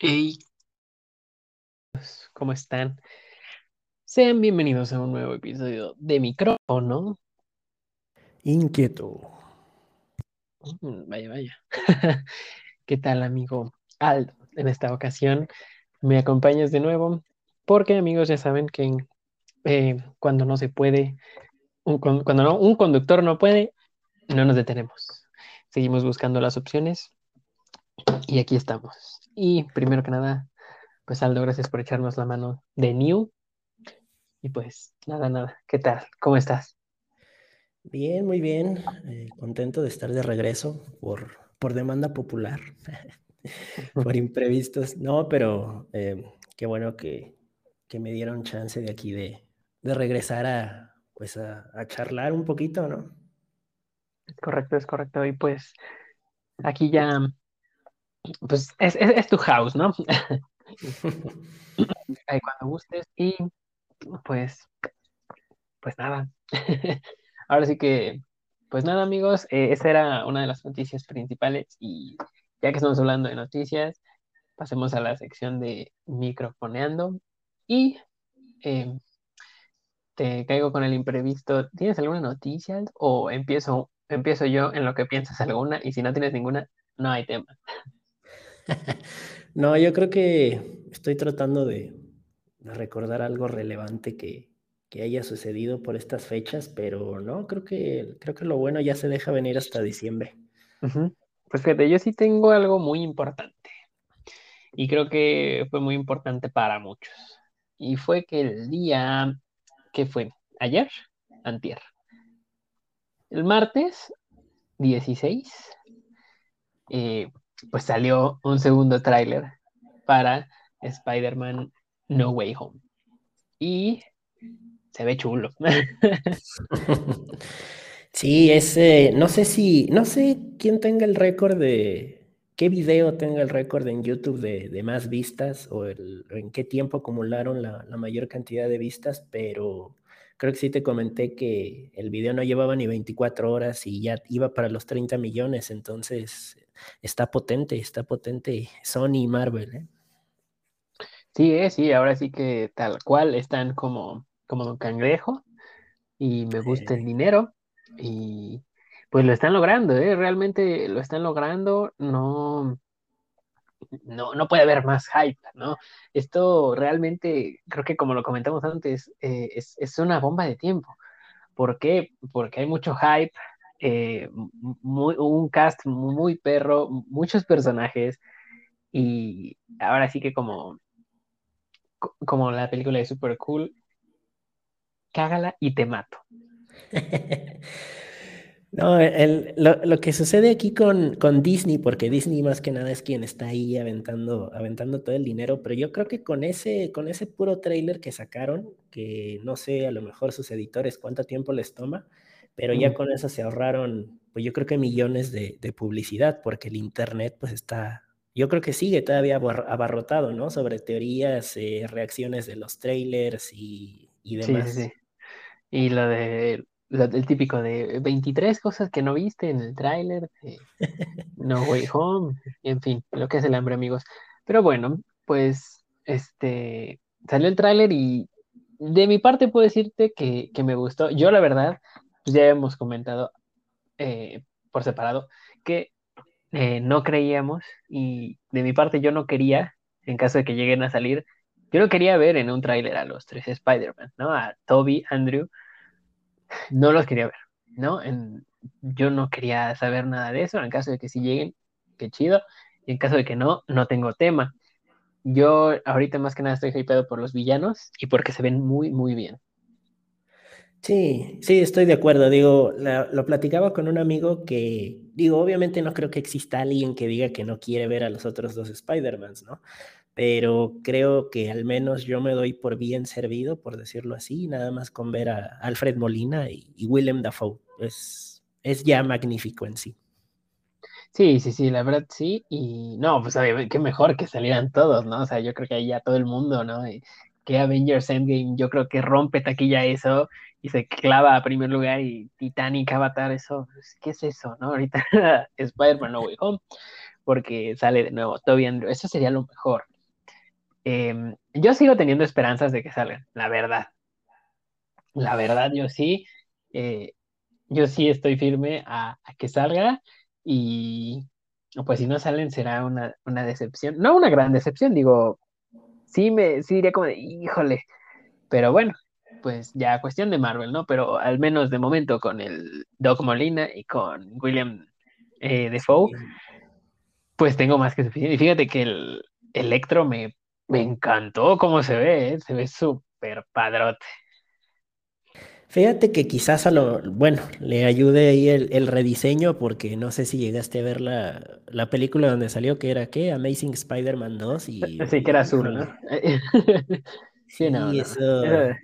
Hey, ¿cómo están? Sean bienvenidos a un nuevo episodio de micrófono. Inquieto. Mm, Vaya, vaya. ¿Qué tal, amigo Aldo? En esta ocasión me acompañas de nuevo porque, amigos, ya saben que eh, cuando no se puede, cuando no, un conductor no puede, no nos detenemos. Seguimos buscando las opciones y aquí estamos. Y primero que nada, pues Aldo, gracias por echarnos la mano de New. Y pues nada, nada. ¿Qué tal? ¿Cómo estás? Bien, muy bien. eh, contento de estar de regreso por, por demanda popular, por imprevistos. No, pero eh, qué bueno que, que me dieron chance de aquí de, de regresar a, pues a, a charlar un poquito, ¿no? Es correcto, es correcto. Y pues aquí ya, pues es, es, es tu house, ¿no? Ahí cuando gustes. Y pues, pues nada. Ahora sí que, pues nada, amigos, eh, esa era una de las noticias principales. Y ya que estamos hablando de noticias, pasemos a la sección de microfoneando. Y eh, te caigo con el imprevisto. ¿Tienes alguna noticia? O empiezo, empiezo yo en lo que piensas alguna. Y si no tienes ninguna, no hay tema. No, yo creo que estoy tratando de, de recordar algo relevante que, que haya sucedido por estas fechas, pero no, creo que, creo que lo bueno ya se deja venir hasta diciembre. Ujú. Pues fíjate, yo sí tengo algo muy importante y creo que fue muy importante para muchos. Y fue que el día, ¿qué fue? ¿Ayer? Antier. El martes 16, eh, pues salió un segundo tráiler para Spider-Man No Way Home. Y se ve chulo. Sí, ese, no sé si, no sé quién tenga el récord de, qué video tenga el récord en YouTube de, de más vistas o el- en qué tiempo acumularon la, la mayor cantidad de vistas, pero creo que sí te comenté que el video no llevaba ni 24 horas y ya iba para los 30 millones, entonces está potente, está potente Sony y Marvel, ¿eh? Sí, eh, sí, ahora sí que tal cual están como, como Don Cangrejo y me gusta el dinero y pues lo están logrando, ¿eh? Realmente lo están logrando, no, no, no puede haber más hype, ¿no? Esto realmente, creo que como lo comentamos antes, eh, es, es una bomba de tiempo. ¿Por qué? Porque hay mucho hype, eh, muy, un cast muy perro, muchos personajes y ahora sí que como, co- como la película de Super Cool, cágala y te mato. No, el- lo, lo que sucede aquí con, con Disney, porque Disney más que nada es quien está ahí aventando, aventando todo el dinero, pero yo creo que con ese, con ese puro trailer que sacaron, que no sé, a lo mejor sus editores cuánto tiempo les toma, pero ya con eso se ahorraron, pues yo creo que millones de, de publicidad, porque el internet pues está, yo creo que sigue todavía abar- abarrotado, ¿no? Sobre teorías, eh, reacciones de los trailers y, y Sí, sí, demás. sí. Y lo de del típico de 23 cosas que no viste en el tráiler No Way Home, en fin, lo que es el hambre, amigos. Pero bueno, pues este salió el tráiler y de mi parte puedo decirte que, que me gustó. Yo la verdad, pues ya hemos comentado eh, por separado que eh, no creíamos y de mi parte yo no quería, en caso de que lleguen a salir, yo no quería ver en un tráiler a los tres Spider-Man, ¿no? A Toby, Andrew no los quería ver, ¿no? Yo no quería saber nada de eso, en caso de que sí lleguen, qué chido, y en caso de que no, no tengo tema. Yo ahorita más que nada estoy hypeado por los villanos y porque se ven muy, muy bien. Sí, sí, estoy de acuerdo. Digo, lo platicaba con un amigo que, digo, obviamente no creo que exista alguien que diga que no quiere ver a los otros dos Spider-Mans, ¿no? Pero creo que al menos yo me doy por bien servido, por decirlo así, nada más con ver a Alfred Molina y, y Willem Dafoe. Es, es ya magnífico en sí. Sí, sí, sí, la verdad sí. Y no, pues qué mejor que salieran todos, ¿no? O sea, yo creo que ahí ya todo el mundo, ¿no? Que Avengers Endgame, yo creo que rompe taquilla eso y se clava a primer lugar y Titanic, Avatar, eso, pues, ¿qué es eso, no? Ahorita Spider-Man No Way Home, porque sale de nuevo Toby Andrew, eso sería lo mejor. Em, yo sigo teniendo esperanzas de que salgan, la verdad. La verdad, yo sí. Eh, yo sí estoy firme a, que salga y pues si no salen será una, una, decepción. No una gran decepción, digo, sí me sí diría como de, híjole, pero bueno, pues ya cuestión de Marvel, ¿no? Pero al menos de momento con el Doc Molina y con William eh, Defoe, pues tengo más que suficiente. Y fíjate que el Electro me, me encantó cómo se ve, ¿eh? se ve súper padrote. Fíjate que quizás a lo, bueno, le ayude ahí el, rediseño, porque no sé si llegaste a ver la, la película donde salió, que era ¿qué? Amazing Spider-Man 2 y... Sí, que era azul, ¿no? sí, no, Eso, de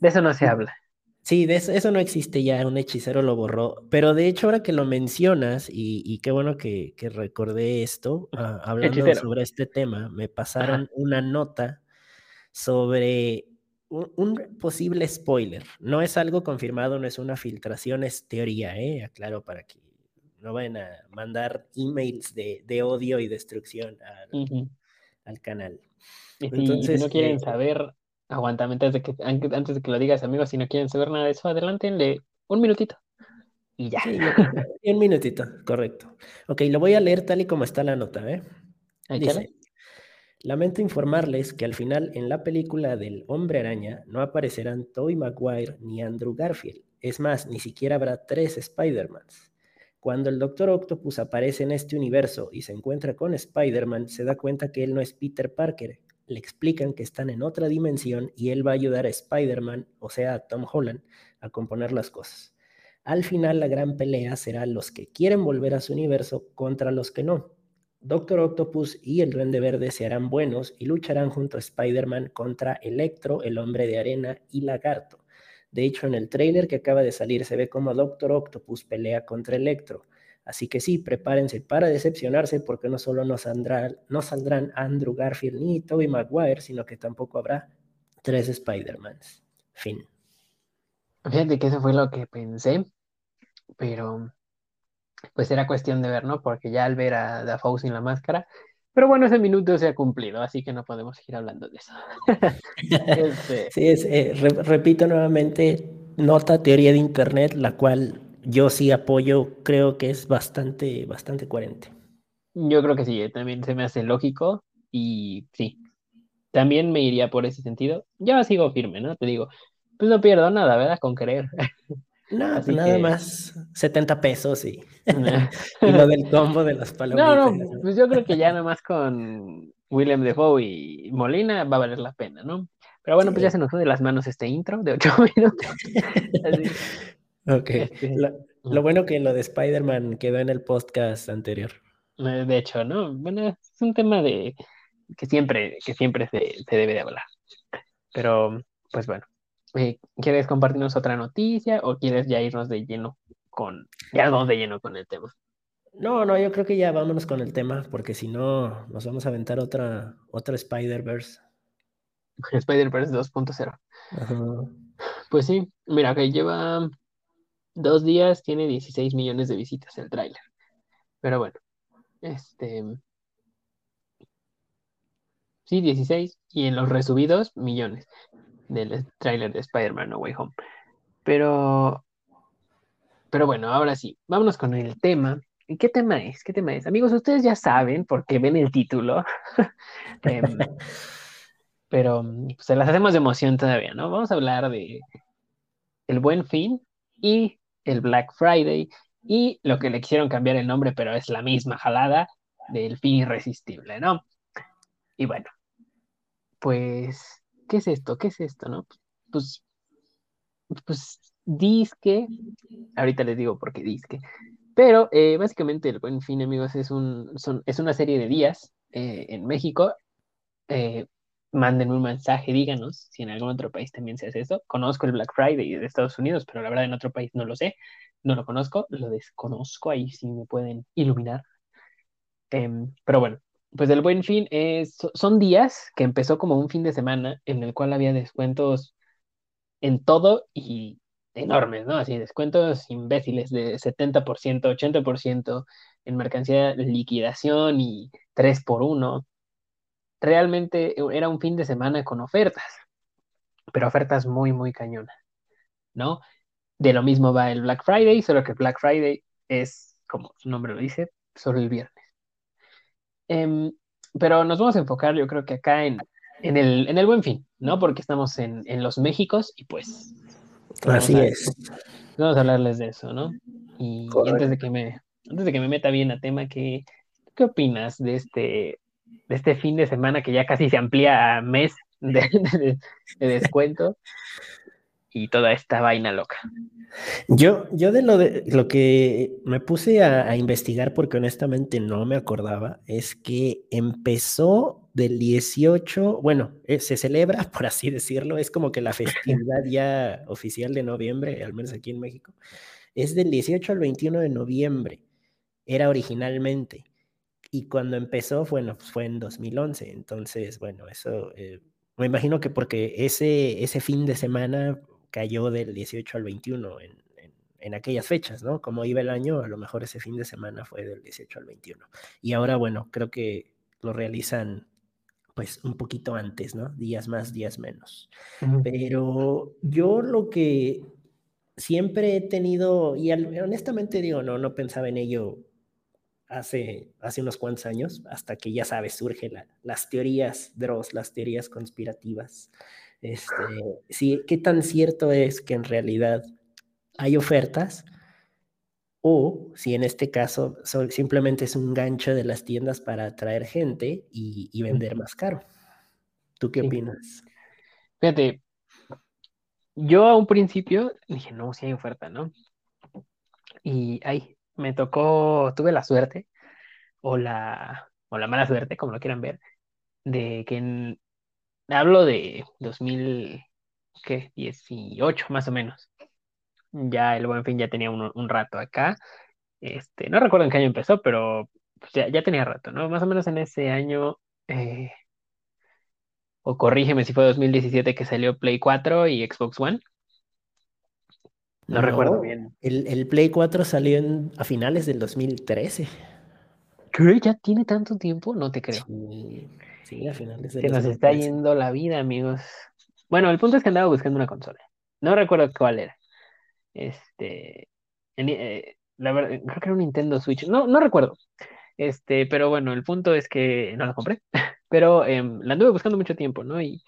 eso no se habla. Sí, de eso, no existe ya, un hechicero lo borró. Pero de hecho, ahora que lo mencionas, y, qué bueno que, recordé esto, ah, hablando sobre este tema, me pasaron una nota sobre un, posible spoiler. No es algo confirmado, no es una filtración, es teoría, ¿eh? Aclaro para que no vayan a mandar emails de, odio y destrucción al, canal. Y si, no quieren eh, saber, aguantame antes de, que, antes de que lo digas, amigos, si no quieren saber nada de eso, adelántenle un minutito. Y ya. un minutito, correcto. Ok, lo voy a leer tal y como está la nota, ¿eh? Dice, Lamento informarles que al final en la película del Hombre Araña no aparecerán Tobey Maguire ni Andrew Garfield. Es más, ni siquiera habrá tres Spider-Mans. Cuando el Doctor Octopus aparece en este universo y se encuentra con Spider-Man, se da cuenta que él no es Peter Parker. Le explican que están en otra dimensión y él va a ayudar a Spider-Man, o sea, a Tom Holland, a componer las cosas. Al final la gran pelea será los que quieren volver a su universo contra los que no. Doctor Octopus y el Duende Verde se harán buenos y lucharán junto a Spider-Man contra Electro, el Hombre de Arena y Lagarto. De hecho, en el tráiler que acaba de salir se ve como Doctor Octopus pelea contra Electro. Así que sí, prepárense para decepcionarse porque no solo no, saldrán Andrew Garfield ni Tobey Maguire, sino que tampoco habrá tres Spider-Mans. Fin. Fíjate que eso fue lo que pensé, pero pues era cuestión de ver, ¿no? Porque ya al ver a Dafoe sin la máscara, pero bueno, ese minuto se ha cumplido, así que no podemos seguir hablando de eso. Este sí, es, eh, repito nuevamente, nota teoría de Internet, la cual yo sí apoyo, creo que es bastante, bastante coherente. Yo creo que sí, eh, también se me hace lógico y sí, también me iría por ese sentido. Yo sigo firme, ¿no? Te digo, pues no pierdo nada, ¿verdad? Con querer. No, nada más 70 pesos y, y lo del combo de las palomitas. No, no, pues yo creo que ya nada más con William Defoe y Molina va a valer la pena, ¿no? Pero bueno, pues ya se nos fue de las manos este intro de 8 minutos. Ok. Este, lo, bueno que lo de Spider-Man quedó en el podcast anterior. Eh, de hecho, ¿no? Bueno, es un tema de que siempre, que siempre se, se debe de hablar. Pero, pues bueno, eh, ¿Quieres compartirnos otra noticia o quieres ya irnos de lleno con, ya vamos de lleno con el tema? No, no, yo creo que ya vámonos con el tema, porque si no, nos vamos a aventar otra, otra Spider-Verse. Spider-Verse 2.0. Pues sí, mira, que lleva dos días, tiene 16 millones de visitas el tráiler. Pero bueno, este... Sí, 16. Y en los resubidos, millones del tráiler de Spider-Man No Way Home. Pero, pero bueno, ahora sí, vámonos con el tema. ¿Y qué tema es? ¿Qué tema es? Amigos, ustedes ya saben porque ven el título. Em, pero pues, se las hacemos de emoción todavía, ¿no? Vamos a hablar de el Buen Fin y el Black Friday y lo que le quisieron cambiar el nombre, pero es la misma jalada del fin irresistible, ¿no? Y bueno, pues ¿qué es esto? ¿Qué es esto? ¿No? Pues, pues disque, ahorita les digo por qué disque, pero eh, básicamente el Buen Fin, amigos, es, un, son, es una serie de días eh, en México. Eh, mándenme un mensaje, díganos si en algún otro país también se hace eso. Conozco el Black Friday de Estados Unidos, pero la verdad en otro país no lo sé, no lo conozco, lo desconozco, ahí sí me pueden iluminar. Em, pero bueno, pues el buen fin es, son días que empezó como un fin de semana en el cual había descuentos en todo y enormes, ¿no? Así, descuentos imbéciles de 70%, 80% en mercancía liquidación y 3 por 1. Realmente era un fin de semana con ofertas, pero ofertas muy, muy cañonas, ¿no? De lo mismo va el Black Friday, solo que Black Friday es, como su nombre lo dice, solo el viernes. Em, pero nos vamos a enfocar, yo creo que acá en, en, el, en el buen fin, ¿no? Porque estamos en, en los Méxicos y pues... Así es. Vamos a hablarles de eso, ¿no? Y, antes, de que me, antes de que me meta bien a tema, ¿qué, ¿qué opinas de este, de este fin de semana que ya casi se amplía a mes de, de descuento? y toda esta vaina loca. Yo, yo de lo, de, lo que me puse a, investigar, porque honestamente no me acordaba, es que empezó del 18, bueno, eh, se celebra, por así decirlo, es como que la festividad ya oficial de noviembre, al menos aquí en México, es del 18 al 21 de noviembre, era originalmente. Y cuando empezó, bueno, pues fue en 2011. Entonces, bueno, eso eh, me imagino que porque ese, ese fin de semana cayó del 18 al 21 en, en, aquellas fechas, ¿no? Como iba el año, a lo mejor ese fin de semana fue del 18 al 21. Y ahora, bueno, creo que lo realizan pues un poquito antes, ¿no? Días más, días menos. Pero yo lo que siempre he tenido, y honestamente digo, no, no pensaba en ello hace, hace unos cuantos años, hasta que ya sabes, surgen las teorías Dross, las teorías conspirativas, este, sí, qué tan cierto es que en realidad hay ofertas o si en este caso simplemente es un gancho de las tiendas para atraer gente y, vender más caro. ¿Tú qué opinas? Fíjate, yo a un principio dije, no, si hay oferta, ¿no? Y ahí me tocó, tuve la suerte o la, o la mala suerte, como lo quieran ver, de que en, Hablo de 2018 más o menos. Ya el Buen Fin ya tenía un, rato acá. Este, no recuerdo en qué año empezó, pero pues, ya, tenía rato, ¿no? Más o menos en ese año, eh, o corrígeme si fue 2017 que salió Play 4 y Xbox One. No, recuerdo bien. El, Play 4 salió a finales del 2013. ¿Qué? ¿Ya tiene tanto tiempo? No te creo. Sí, al final Se nos está yendo la vida, amigos. Bueno, el punto es que andaba buscando una consola. No recuerdo cuál era. Este. Eh, la verdad, creo que era un Nintendo Switch. No, no recuerdo. Este, pero bueno, el punto es que no la compré. Pero em, la anduve buscando mucho tiempo, ¿no? Y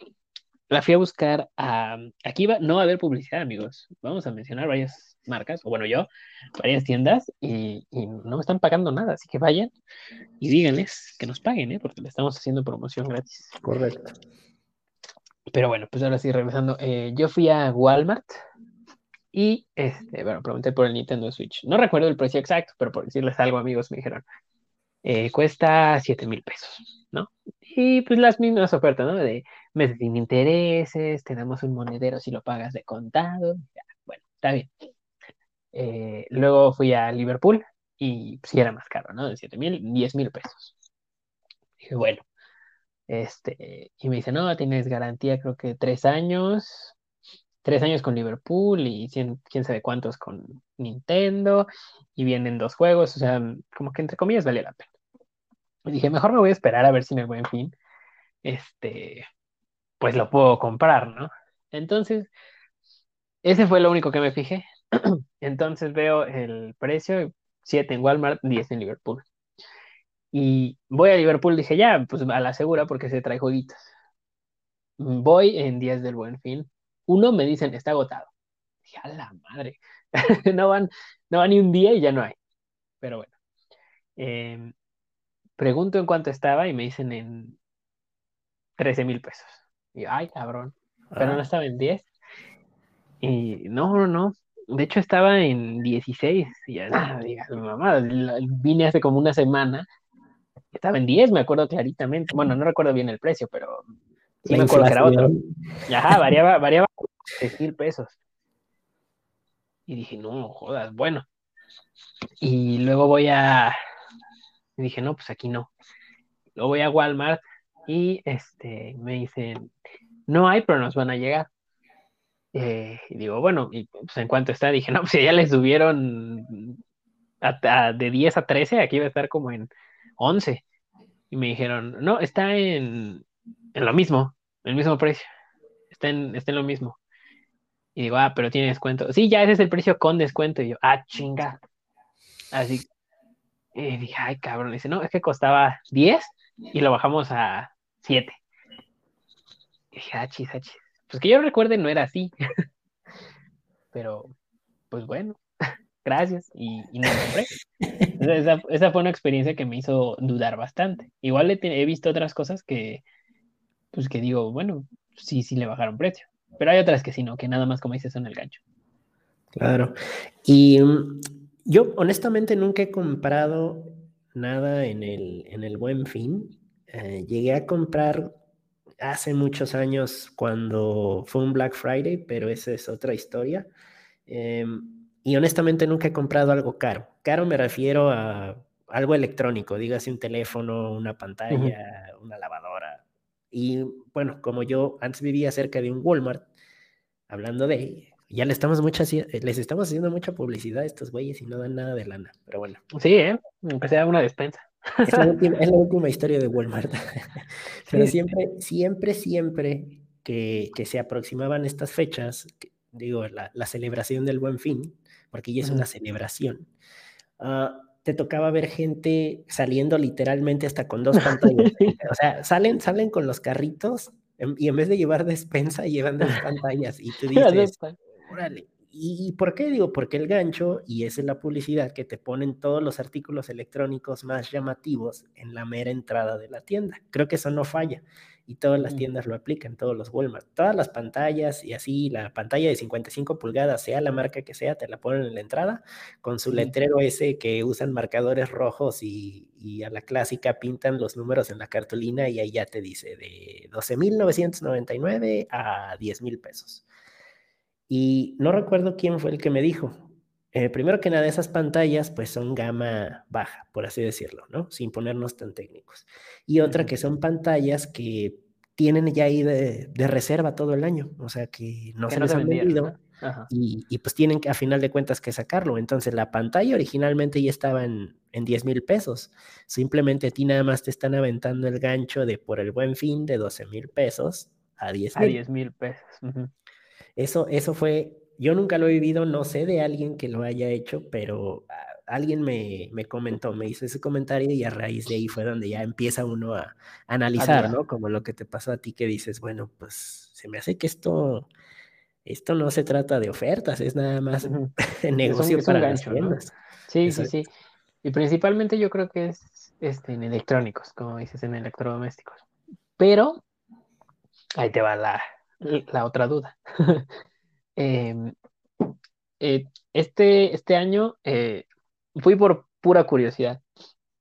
la fui a buscar a. Aquí va, no va a haber publicidad, amigos. Vamos a mencionar varias marcas, o bueno, yo, varias tiendas, y, no me están pagando nada, así que vayan y díganles que nos paguen, ¿eh? porque le estamos haciendo promoción gratis. Correcto. Pero bueno, pues ahora sí, regresando. Eh, yo fui a Walmart y, este, bueno, pregunté por el Nintendo Switch. No recuerdo el precio exacto, pero por decirles algo, amigos, me dijeron, eh, cuesta 7 mil pesos, ¿no? Y pues las mismas ofertas, ¿no? De meses sin intereses, te damos un monedero si lo pagas de contado. bueno, está bien. Eh, luego fui a Liverpool y sí era más caro, ¿no? De 7 mil, 10 mil pesos. Dije, bueno, este, y me dice, no, tienes garantía creo que tres años, tres años con Liverpool y quién sabe cuántos con Nintendo, y vienen dos juegos, o sea, como que entre comillas vale la pena. Dije, mejor me voy a esperar a ver si en el buen fin, este, pues lo puedo comprar, ¿no? Entonces, ese fue lo único que me fijé. Entonces veo el precio, 7 en Walmart, 10 en Liverpool. Y voy a Liverpool, dije, ya, pues a la segura porque se trae jueguitos. Voy en días del buen fin. Uno me dicen, está agotado. Dije, a la madre. no, van, no van ni un día y ya no hay. Pero bueno. Em, pregunto en cuánto estaba y me dicen en 13 mil pesos. Y ay, cabrón. Pero no estaba en 10. Y no, no, no. De hecho, estaba en 16. Y ya, diga, mi mamá, vine hace como una semana. Estaba en 10, me acuerdo claritamente. Bueno, no recuerdo bien el precio, pero sí me acuerdo que era otro. Ajá, variaba, variaba 6 mil pesos. Y dije, no, jodas, bueno. Y luego voy a, Y dije, no, pues aquí no. Lo voy a Walmart y este, me dicen, no hay, pero nos van a llegar. Eh, y digo, bueno, y pues en cuanto está, dije, no, pues ya les subieron de 10 a 13, aquí va a estar como en 11. Y me dijeron, no, está en, lo mismo, el mismo precio. Está en, está en lo mismo. Y digo, ah, pero tiene descuento. Sí, ya ese es el precio con descuento. Y yo, ah, chinga. Así. Y dije, ay, cabrón. dice, no, es que costaba 10 y lo bajamos a 7. Y dije, ah, chis, ah. Pues que yo recuerde, no era así. pero, pues bueno, gracias. Y, y no compré. Esa, esa, fue una experiencia que me hizo dudar bastante. Igual he, he visto otras cosas que, pues que digo, bueno, sí, sí le bajaron precio. Pero hay otras que sí, no, que nada más, como dices, son el gancho. Claro. Y mm, yo honestamente nunca he comprado nada en el, en el buen fin. Eh, llegué a comprar hace muchos años cuando fue un Black Friday, pero esa es otra historia. Em, y honestamente nunca he comprado algo caro. Caro me refiero a algo electrónico, dígase un teléfono, una pantalla, una lavadora. Y bueno, como yo antes vivía cerca de un Walmart, hablando de, ya le estamos mucha, les estamos haciendo mucha publicidad a estos güeyes y no dan nada de lana, pero bueno. Sí, ¿eh? aunque sea una despensa. Es la última, historia de Walmart. pero siempre, siempre, siempre que, que, se aproximaban estas fechas, digo, la, la, celebración del buen fin, porque ya es una celebración, uh, te tocaba ver gente saliendo literalmente hasta con dos pantallas. o sea, salen, salen con los carritos y en vez de llevar despensa, llevan dos pantallas. Y tú dices, órale. ¿Y por qué digo? Porque el gancho, y esa es la publicidad, que te ponen todos los artículos electrónicos más llamativos en la mera entrada de la tienda. Creo que eso no falla y todas las tiendas lo aplican, todos los Walmart. Todas las pantallas y así, la pantalla de 55 pulgadas, sea la marca que sea, te la ponen en la entrada con su letrero ese que usan marcadores rojos y, y a la clásica pintan los números en la cartulina y ahí ya te dice de 12.999 a 10.000 pesos. Y no recuerdo quién fue el que me dijo, eh, primero que nada, esas pantallas pues son gama baja, por así decirlo, ¿no? Sin ponernos tan técnicos. Y otra que son pantallas que tienen ya ahí de, reserva todo el año, o sea que no se les han vendido y, pues tienen que a final de cuentas que sacarlo. Entonces la pantalla originalmente ya estaba en, en 10 mil pesos, simplemente a ti nada más te están aventando el gancho de por el buen fin de 12 mil pesos a 10 mil. A 10 mil pesos. Eso, eso fue yo nunca lo he vivido, no sé de alguien que lo haya hecho, pero ah, alguien me, me, comentó, me hizo ese comentario y a raíz de ahí fue donde ya empieza uno a, analizar, ¿no? Como lo que te pasó a ti que dices, bueno, pues se me hace que esto, esto no se trata de ofertas, es nada más negocio para las tiendas. Sí, sí, sí. Y principalmente yo creo que es este, en electrónicos, como dices, en electrodomésticos. Pero ahí te va la, la otra duda. Em, eh, este, este año eh, fui por pura curiosidad,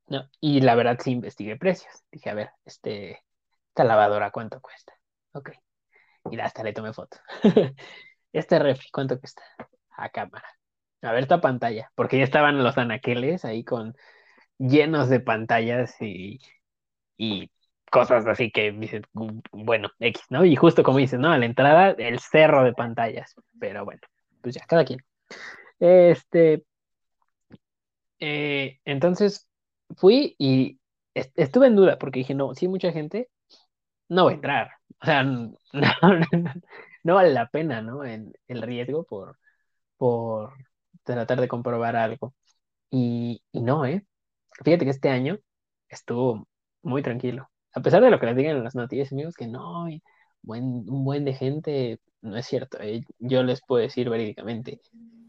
¿no? Y la verdad sí investigué precios. Dije, a ver, este, esta lavadora, ¿cuánto cuesta? Ok. Y hasta le tomé foto. este refri, ¿cuánto cuesta? A cámara. A ver esta pantalla, porque ya estaban los anaqueles ahí con llenos de pantallas y, y cosas así que bueno, X, ¿no? Y justo como dices, ¿no? A la entrada, el cerro de pantallas. Pero bueno, pues ya, cada quien. Este. Eh, entonces fui y estuve en duda porque dije, no, hay mucha gente, no va a entrar. O sea, no, vale la pena, ¿no? En, el riesgo por, por tratar de comprobar algo. Y, y no, ¿eh? Fíjate que este año estuvo muy tranquilo a pesar de lo que les digan en las noticias, amigos, que no, buen, un buen de gente, no es cierto. Eh, yo les puedo decir verídicamente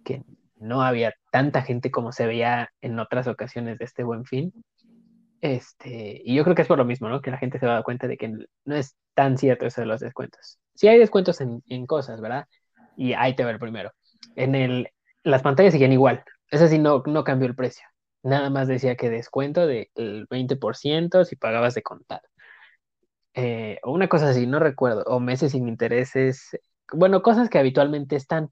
que no había tanta gente como se veía en otras ocasiones de este buen fin. Este, y yo creo que es por lo mismo, ¿no? Que la gente se va a dar cuenta de que no es tan cierto eso de los descuentos. Sí hay descuentos en, en cosas, ¿verdad? Y ahí te va el primero. En el, las pantallas siguen igual. Eso sí, no, no cambió el precio. Nada más decía que descuento del 20% si pagabas de contado. Eh, o una cosa así, no recuerdo, o meses sin intereses, bueno, cosas que habitualmente están.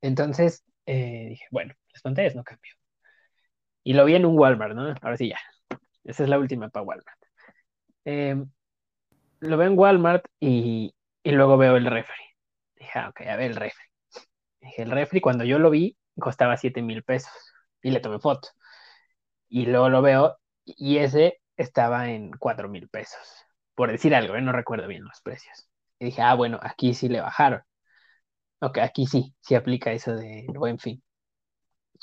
Entonces, eh, dije, bueno, las pantallas no cambió. Y lo vi en un Walmart, ¿no? Ahora sí ya. Esa es la última para Walmart. Em, lo veo en Walmart y, y luego veo el refri. Dije, ah, ok, a ver el refri. Dije, el refri cuando yo lo vi costaba 7 mil pesos y le tomé foto. Y luego lo veo y ese estaba en 4 mil pesos. Por decir algo, ¿eh? no recuerdo bien los precios. Y dije, ah, bueno, aquí sí le bajaron. Ok, aquí sí, sí aplica eso de buen fin.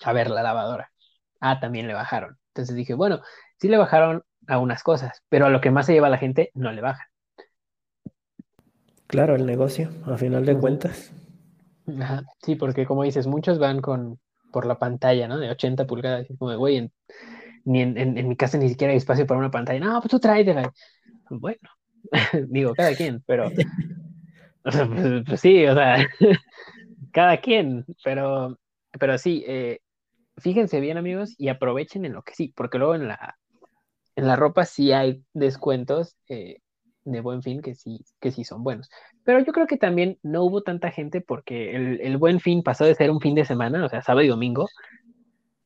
A ver, la lavadora. Ah, también le bajaron. Entonces dije, bueno, sí le bajaron a unas cosas, pero a lo que más se lleva la gente no le bajan. Claro, el negocio, a final de cuentas. Ajá, sí, porque como dices, muchos van con por la pantalla, ¿no? De 80 pulgadas, y como de, güey, ni en, en, mi casa ni siquiera hay espacio para una pantalla. No, pues tú tráetela. Bueno, digo, cada quien, pero pues, pues, sí, o sea, cada quien, pero, pero sí, eh, fíjense bien amigos y aprovechen en lo que sí, porque luego en la, en la ropa sí hay descuentos eh, de buen fin que sí, que sí son buenos. Pero yo creo que también no hubo tanta gente porque el, el buen fin pasó de ser un fin de semana, o sea, sábado y domingo,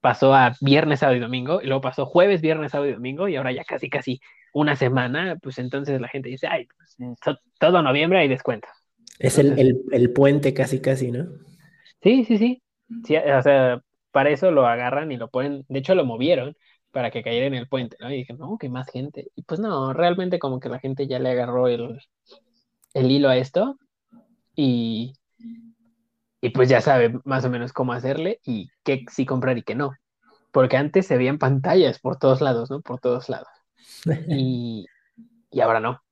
pasó a viernes, sábado y domingo, y luego pasó jueves, viernes, sábado y domingo, y ahora ya casi, casi una semana, pues entonces la gente dice, ay, pues, todo noviembre hay descuentos. Es el, el, el, puente casi, casi, ¿no? Sí, sí, sí, sí. O sea, para eso lo agarran y lo ponen, de hecho lo movieron para que cayera en el puente, ¿no? Y dije, no, que más gente. Y pues no, realmente como que la gente ya le agarró el, el hilo a esto y, y pues ya sabe más o menos cómo hacerle y qué sí comprar y qué no. Porque antes se veían pantallas por todos lados, ¿no? Por todos lados. Y, y ahora no.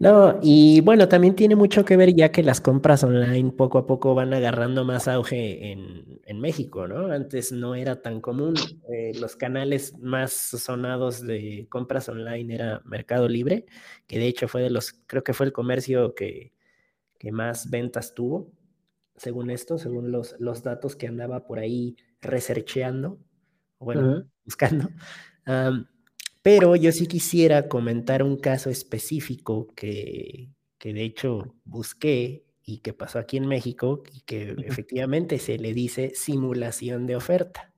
No, y bueno, también tiene mucho que ver ya que las compras online poco a poco van agarrando más auge en, en México, ¿no? Antes no era tan común. Eh, los canales más sonados de compras online era Mercado Libre, que de hecho fue de los, creo que fue el comercio que, que más ventas tuvo, según esto, según los, los datos que andaba por ahí researcheando, bueno, buscando. Pero yo sí quisiera comentar un caso específico que, que de hecho busqué y que pasó aquí en México y que efectivamente se le dice simulación de oferta,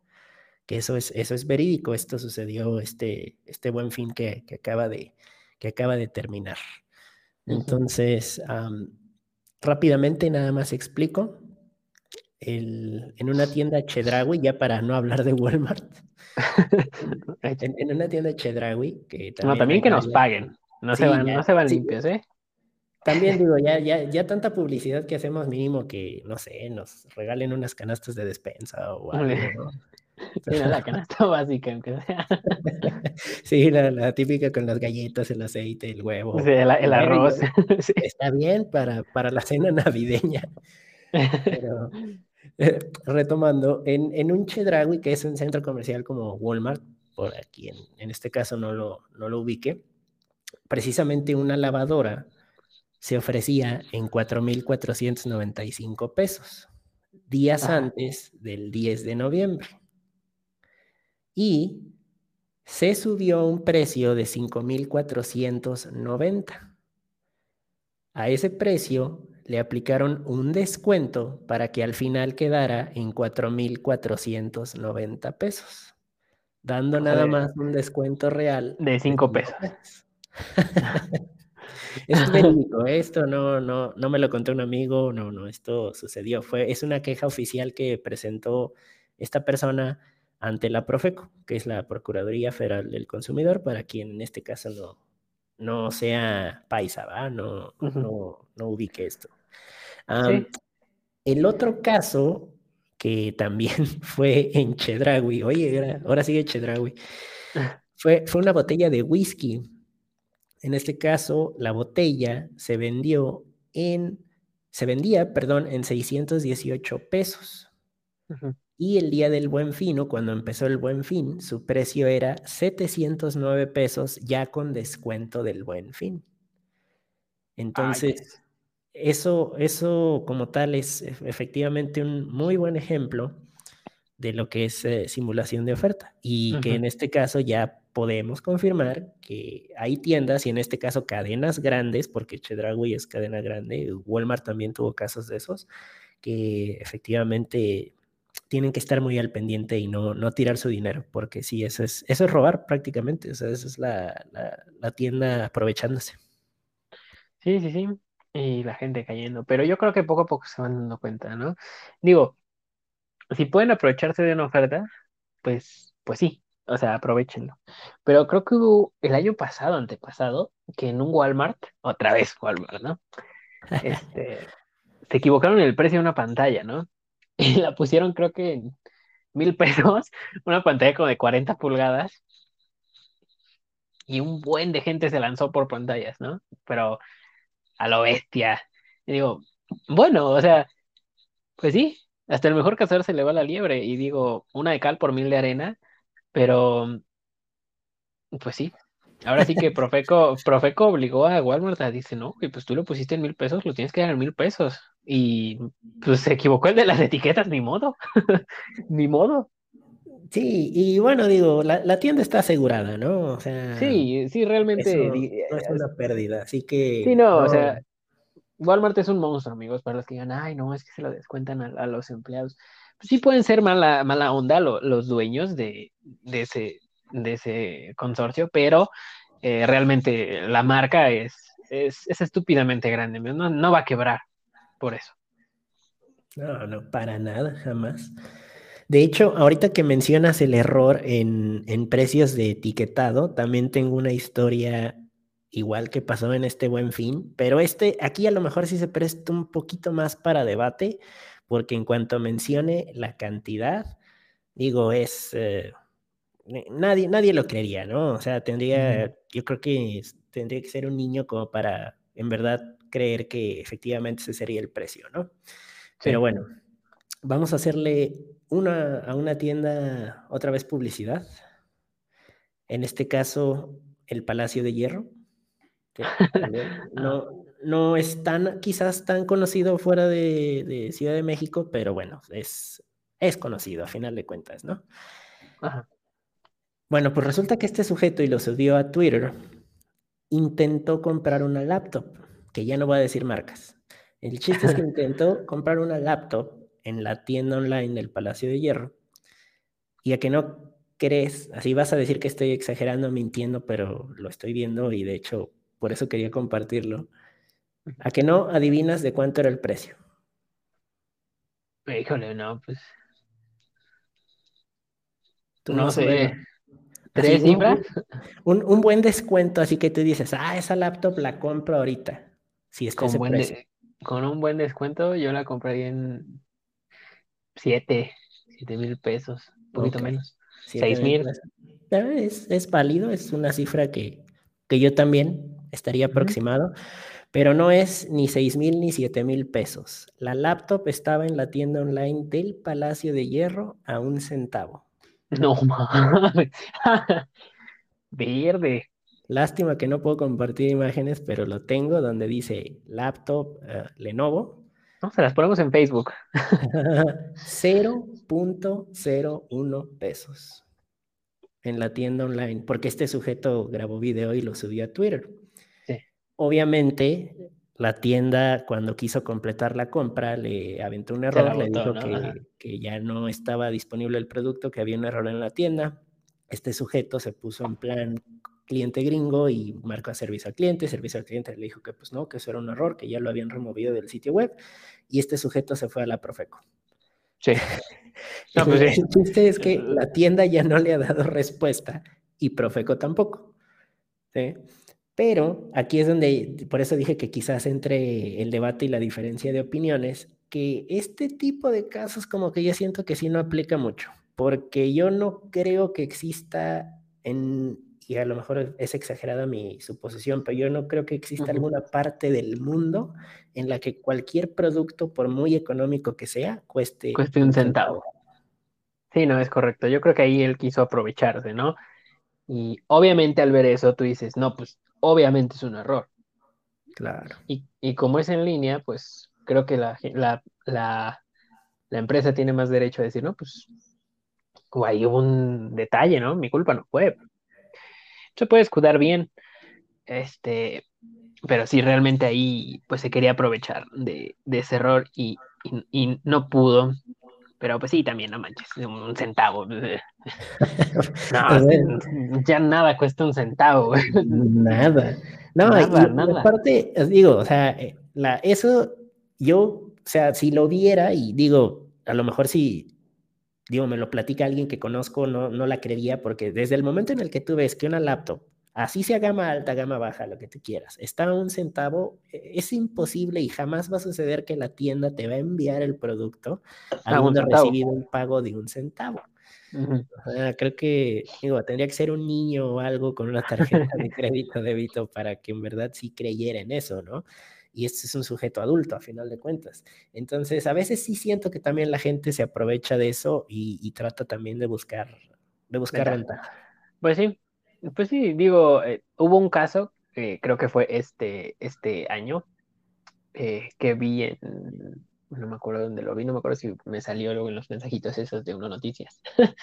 que eso es, eso es verídico, esto sucedió este, este buen fin que, que acaba, de, que acaba de terminar. Entonces, rápidamente nada más explico. El, en una tienda Chedraui, ya para no hablar de Walmart, en, una tienda Chedraui, que también... No, también que nos paguen. No, se van, no se van limpios, ¿eh? También digo, ya, ya, ya tanta publicidad que hacemos mínimo que, no sé, nos regalen unas canastas de despensa o algo, ¿no? Sí, la canasta básica, aunque sea. Sí, la, la, típica con las galletas, el aceite, el huevo. Sí, el, el arroz. Sí. Está bien para, para la cena navideña. Pero, retomando, en, en un Chedraui, que es un centro comercial como Walmart, por aquí en, en este caso no lo, no lo ubique, precisamente una lavadora se ofrecía en 4.495 pesos, días antes del 10 de noviembre. Y se subió a un precio de 5.490. A ese precio le aplicaron un descuento para que al final quedara en 4.490 pesos, dando nada más un descuento real de 5 pesos. es verídico, esto no, no, no me lo contó un amigo, no, no, esto sucedió. Fue, es una queja oficial que presentó esta persona ante la Profeco, que es la Procuraduría Federal del Consumidor, para quien en este caso no, no sea paisa, ¿va? No, uh -huh. no, no ubique esto. Um, sí. El otro caso que también fue en Chedraui, oye, ahora sigue Chedraui, fue, fue una botella de whisky. En este caso, la botella se vendió en, se vendía, perdón, en 618 pesos. Uh -huh. Y el día del buen fin, o cuando empezó el buen fin, su precio era 709 pesos ya con descuento del buen fin. Entonces, Ay, eso, eso como tal es efectivamente un muy buen ejemplo de lo que es eh, simulación de oferta y uh -huh. que en este caso ya podemos confirmar que hay tiendas y en este caso cadenas grandes, porque Chedraui es cadena grande, Walmart también tuvo casos de esos, que efectivamente tienen que estar muy al pendiente y no, no tirar su dinero, porque sí, eso es, eso es robar prácticamente, o sea, eso es la, la, tienda aprovechándose. Sí, sí, sí, y la gente cayendo, pero yo creo que poco a poco se van dando cuenta, ¿no? Digo, si pueden aprovecharse de una oferta, pues, pues sí, o sea, aprovechenlo. Pero creo que hubo el año pasado, antepasado, que en un Walmart, otra vez Walmart, ¿no? Este, se equivocaron en el precio de una pantalla, ¿no? Y la pusieron creo que en mil pesos, una pantalla como de 40 pulgadas. Y un buen de gente se lanzó por pantallas, ¿no? Pero a lo bestia. Y digo, bueno, o sea, pues sí, hasta el mejor cazador se le va la liebre. Y digo, una de cal por mil de arena, pero pues sí. Ahora sí que Profeco, Profeco obligó a Walmart a dice, no, y pues tú lo pusiste en mil pesos, lo tienes que dar en mil pesos. Y pues se equivocó el de las etiquetas, ni modo, ni modo. Sí, y bueno, digo, la, tienda está asegurada, ¿no? O sea, sí, sí, realmente. no es una pérdida, así que. Sí, no, o sea, Walmart es un monstruo, amigos, para los que digan, ay, no, es que se lo descuentan a, los empleados. Pues sí pueden ser mala, mala onda los dueños de, de, ese, de ese consorcio, pero eh, realmente la marca es, es, es estúpidamente grande, no, no va a quebrar por eso. No, no, para nada, jamás. De hecho, ahorita que mencionas el error en, precios de etiquetado, también tengo una historia igual que pasó en este buen fin, pero este aquí a lo mejor sí se presta un poquito más para debate, porque en cuanto mencione la cantidad, digo, es... Eh, nadie, nadie lo creería, ¿no? O sea, tendría, yo creo que tendría que ser un niño como para, en verdad, creer que efectivamente ese sería el precio, ¿no? Pero bueno, vamos a hacerle una, a una tienda otra vez publicidad. En este caso, el Palacio de Hierro. no, no es tan, quizás tan conocido fuera de, Ciudad de México, pero bueno, es, es conocido a final de cuentas, ¿no? Bueno, pues resulta que este sujeto, y lo subió a Twitter, intentó comprar una laptop que ya no voy a decir marcas. El chiste es que intentó comprar una laptop en la tienda online del Palacio de Hierro y a que no crees, así vas a decir que estoy exagerando, mintiendo, pero lo estoy viendo y de hecho por eso quería compartirlo. A que no adivinas de cuánto era el precio. Híjole, no, pues. Tú no, sé. ¿Tres cifras? Un, un, buen descuento, así que tú dices, ah, esa laptop la compro ahorita. Si es con, con un buen descuento, yo la compraría en 7, 7 mil pesos, un poquito menos. 6 mil. Es, es, válido, es una cifra que, que yo también estaría aproximado, pero no es ni 6 mil ni 7 mil pesos. La laptop estaba en la tienda online del Palacio de Hierro a un centavo. No mames. Verde. Lástima que no puedo compartir imágenes, pero lo tengo donde dice laptop eh, Lenovo. No, se las ponemos en Facebook. 0.01 pesos en la tienda online, porque este sujeto grabó video y lo subió a Twitter. Obviamente, la tienda cuando quiso completar la compra le aventó un error, le dijo que, que ya no estaba disponible el producto, que había un error en la tienda. Este sujeto se puso en plan cliente gringo y marcó a servicio al cliente, servicio al cliente le dijo que pues no, que eso era un error, que ya lo habían removido del sitio web y este sujeto se fue a la Profeco. Sí. No, pues El chiste es que la tienda ya no le ha dado respuesta y Profeco tampoco. ¿sí? Pero aquí es donde, por eso dije que quizás entre el debate y la diferencia de opiniones, que este tipo de casos como que yo siento que sí no aplica mucho, porque yo no creo que exista en y a lo mejor es exagerada mi suposición, pero yo no creo que exista alguna parte del mundo en la que cualquier producto, por muy económico que sea, cueste, cueste un centavo. Sí, no, es correcto. Yo creo que ahí él quiso aprovecharse, ¿no? Y obviamente al ver eso tú dices, no, pues obviamente es un error. Claro. Y, y como es en línea, pues creo que la, la, la, la empresa tiene más derecho a decir, no, pues ahí hubo un detalle, ¿no? Mi culpa no fue se puede escudar bien. Este, pero sí, realmente ahí pues se quería aprovechar de, ese error y, no pudo. Pero pues sí, también, no manches, un centavo. no, ya nada cuesta un centavo. Nada. No, nada, nada. aparte, digo, o sea, eh, la, eso yo, o sea, si lo viera y digo, a lo mejor si, digo, me lo platica alguien que conozco, no, no la creería, porque desde el momento en el que tú ves que una laptop Así sea gama alta, gama baja, lo que tú quieras. Está a un centavo, e, es imposible y jamás va a suceder que la tienda te va a enviar el producto habiendo recibido un pago de un centavo. creo que, digo, tendría que ser un niño o algo con una tarjeta de crédito, débito, para que en verdad sí creyera en eso, ¿no? Y este es un sujeto adulto, a final de cuentas. Entonces, a veces sí siento que también la gente se aprovecha de eso y, trata también de buscar, de buscar ventaja. Pues sí, pues sí, digo, eh, hubo un caso, eh, creo que fue este, este año, eh, que vi en, no me acuerdo dónde lo vi, no me acuerdo si me salió luego en los mensajitos esos de Uno Noticias.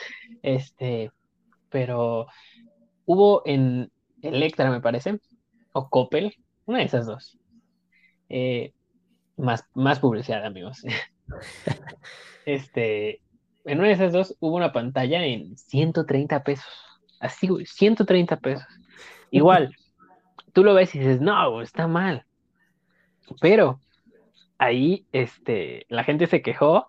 este, pero hubo en Electra, me parece, o Coppel, una de esas dos. más, más publicidad, amigos. este, en una de esas dos hubo una pantalla en 130 pesos. Así, güey, 130 pesos. Igual, tú lo ves y dices, no, está mal. Pero ahí este, la gente se quejó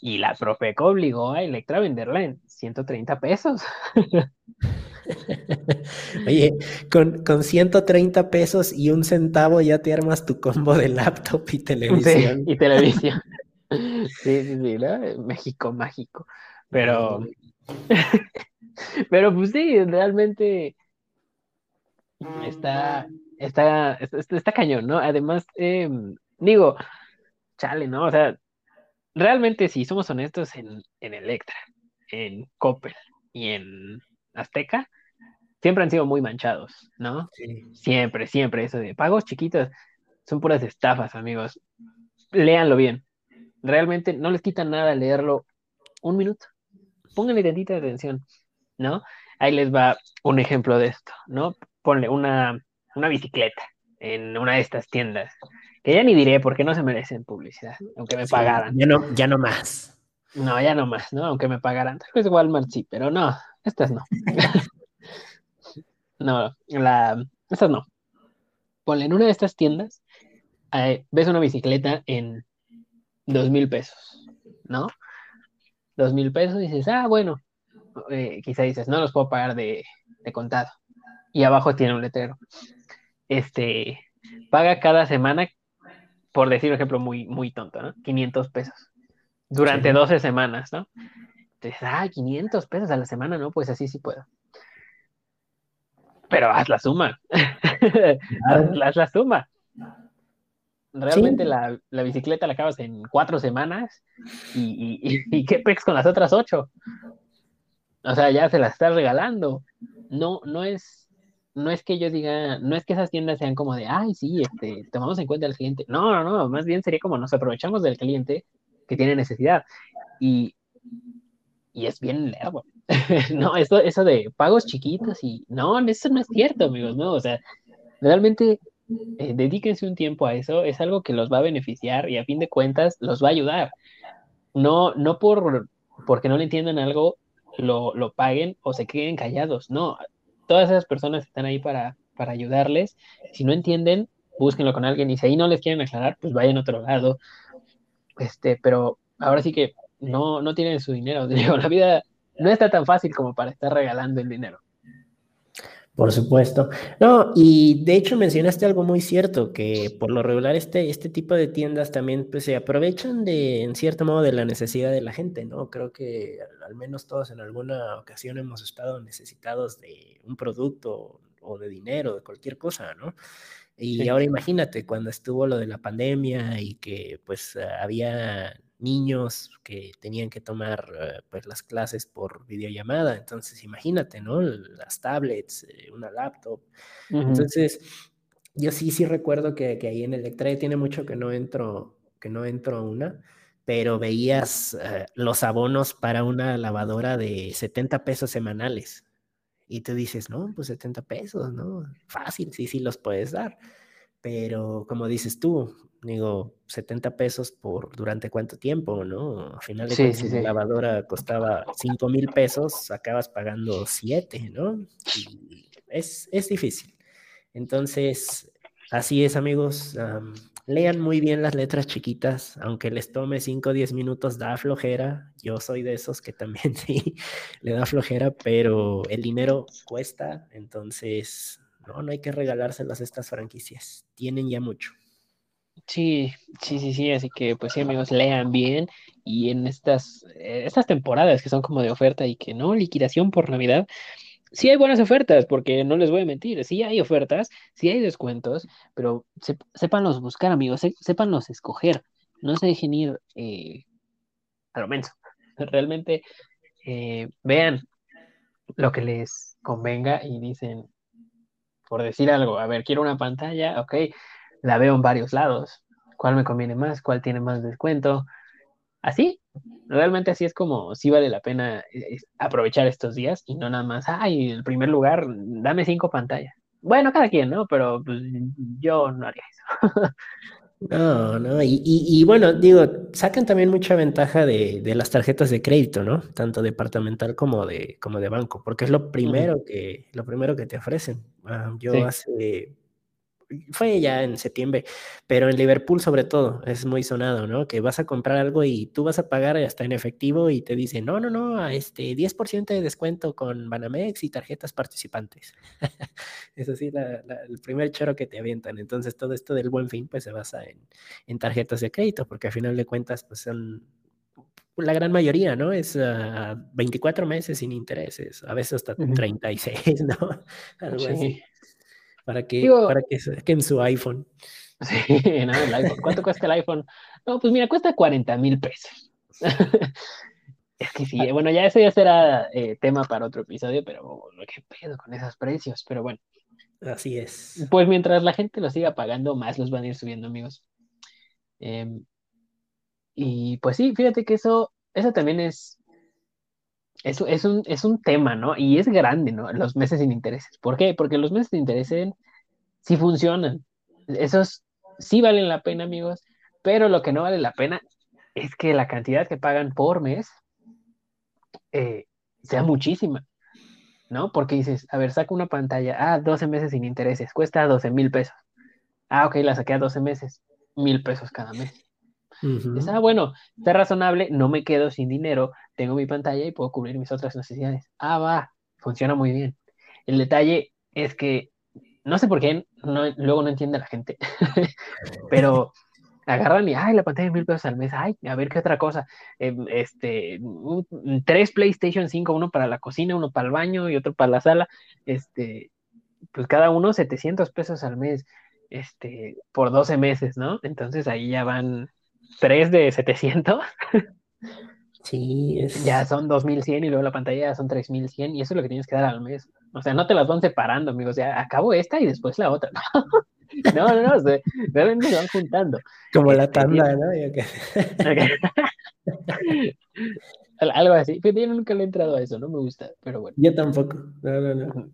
y la Profeco obligó a Electra a venderla en 130 pesos. Oye, con, con, 130 pesos y un centavo ya te armas tu combo de laptop y televisión. y televisión. Sí, sí, sí, ¿no? México mágico. Pero, Pero pues sí, realmente está, está, está, cañón, ¿no? Además, em, digo, chale, ¿no? O sea, realmente si somos honestos en, en Electra, en Coppel y en Azteca, siempre han sido muy manchados, ¿no? Siempre, siempre, eso de pagos chiquitos son puras estafas, amigos. Léanlo bien. Realmente no les quita nada leerlo un minuto. Pónganle tantita atención. ¿no? Ahí les va un ejemplo de esto, ¿no? Ponle una, una bicicleta en una de estas tiendas, que ya ni diré porque no se merecen publicidad, aunque me pagaran. Ya no, ya no más. No, ya no más, ¿no? Aunque me pagaran. Tal vez Walmart sí, pero no, estas no. no, la, estas no. Ponle en una de estas tiendas, eh, ves una bicicleta en dos mil pesos, ¿no? Dos mil pesos y dices, ah, bueno, eh, quizá dices, no los puedo pagar de, contado. Y abajo tiene un letrero. Este, paga cada semana, por decir un ejemplo muy, muy tonto, ¿no? 500 pesos. Durante 12 semanas, ¿no? Entonces, ah, 500 pesos a la semana, ¿no? Pues así sí puedo. Pero haz la suma. haz, la suma. Realmente la, bicicleta la acabas en cuatro semanas y, y, y, qué pex con las otras ocho. O sea, ya se las está regalando. No, no es, no es que yo diga, no es que esas tiendas sean como de, ay, sí, este, tomamos en cuenta al cliente. No, no, no, más bien sería como nos aprovechamos del cliente que tiene necesidad. Y, y es bien lerdo. no, eso, eso de pagos chiquitos y no, eso no es cierto, amigos, no, o sea, realmente eh, dedíquense un tiempo a eso, es algo que los va a beneficiar y a fin de cuentas los va a ayudar. No, no por porque no le entiendan algo, lo, lo paguen o se queden callados. No, todas esas personas están ahí para, para ayudarles. Si no entienden, búsquenlo con alguien y si ahí no les quieren aclarar, pues vayan a otro lado. Este, pero ahora sí que no, no tienen su dinero. Digo, la vida no está tan fácil como para estar regalando el dinero. Por supuesto. No, y de hecho mencionaste algo muy cierto, que por lo regular este, este tipo de tiendas también pues, se aprovechan de, en cierto modo, de la necesidad de la gente, ¿no? Creo que al menos todos en alguna ocasión hemos estado necesitados de un producto o de dinero, de cualquier cosa, ¿no? Y ahora imagínate cuando estuvo lo de la pandemia y que pues había niños que tenían que tomar eh, pues las clases por videollamada. Entonces, imagínate, ¿no? Las tablets, eh, una laptop. Entonces, yo sí, sí recuerdo que, que ahí en Electra tiene mucho que no entro, que no entro a una, pero veías eh, los abonos para una lavadora de 70 pesos semanales. Y tú dices, no, pues 70 pesos, ¿no? Fácil, sí, sí los puedes dar. Pero como dices tú, digo, 70 pesos por durante cuánto tiempo, ¿no? Al final de cuentas, la lavadora costaba 5 mil pesos, acabas pagando 7, ¿no? Y es, es difícil. Entonces, así es, amigos. lean muy bien las letras chiquitas, aunque les tome 5 o 10 minutos, da flojera. Yo soy de esos que también sí le da flojera, pero el dinero cuesta, entonces no, no hay que regalárselas estas franquicias. Tienen ya mucho. Sí, sí, sí, sí, así que pues sí amigos, lean bien y en estas, eh, estas temporadas que son como de oferta y que no, liquidación por Navidad, sí hay buenas ofertas, porque no les voy a mentir, sí hay ofertas, sí hay descuentos, pero sépanlos buscar amigos, sépanlos escoger, no se dejen ir eh, a lo menos, realmente eh, vean lo que les convenga y dicen, por decir algo, a ver, quiero una pantalla, ok, la veo en varios lados. ¿Cuál me conviene más? ¿Cuál tiene más descuento? Así, realmente así es como sí vale la pena eh, aprovechar estos días y no nada más, ay, el primer lugar, dame cinco pantallas. Bueno, cada quien, ¿no? Pero pues, yo no haría eso. No, no, y, bueno, digo, sacan también mucha ventaja de, las tarjetas de crédito, ¿no? Tanto departamental como de, como de banco, porque es lo primero que, lo primero que te ofrecen. Ah, yo hace fue ya en septiembre, pero en Liverpool sobre todo es muy sonado, ¿no? Que vas a comprar algo y tú vas a pagar hasta en efectivo y te dicen, no, no, no, este 10% de descuento con Banamex y tarjetas participantes. es así el primer choro que te avientan. Entonces todo esto del buen fin pues se basa en, en tarjetas de crédito, porque al final de cuentas pues son la gran mayoría, ¿no? Es 24 meses sin intereses, a veces hasta 36, ¿no? Algo así. Para que, para que saquen su iPhone. Sí, no, el iPhone. ¿Cuánto cuesta el iPhone? No, pues mira, cuesta 40 mil pesos. es que sí, bueno, ya eso ya será eh, tema para otro episodio, pero qué pedo con esos precios, pero bueno. Así es. Pues mientras la gente lo siga pagando, más los van a ir subiendo, amigos. Em, y pues sí, fíjate que eso, eso también es, eso es un, es un tema, ¿no? Y es grande, ¿no? Los meses sin intereses. ¿Por qué? Porque los meses sin intereses sí funcionan. Esos sí valen la pena, amigos, pero lo que no vale la pena es que la cantidad que pagan por mes eh, sea muchísima, ¿no? Porque dices, a ver, saco una pantalla, ah, 12 meses sin intereses, cuesta 12 mil pesos. Ah, ok, la saqué a 12 meses, mil pesos cada mes. Está bueno, está razonable, no me quedo sin dinero, tengo mi pantalla y puedo cubrir mis otras necesidades. Ah, va, funciona muy bien. El detalle es que no sé por qué luego no entiende la gente, pero agarran y, ay, la pantalla de mil pesos al mes, ay, a ver qué otra cosa. Em, este, tres PlayStation 5, uno para la cocina, uno para el baño y otro para la sala, este, pues cada uno 700 pesos al mes, este, por 12 meses, ¿no? Entonces ahí ya van 3 de 700. Sí, es... Ya son 2100 y luego la pantalla ya son 3100 y eso es lo que tienes que dar al mes. O sea, no te las van separando, amigos. Ya acabo esta y después la otra. No, no, no, se, realmente se van juntando. Como la este, tanda, ¿no? Algo así. Pero yo nunca le he entrado a eso, no me gusta, pero bueno. Yo tampoco. No, no, no.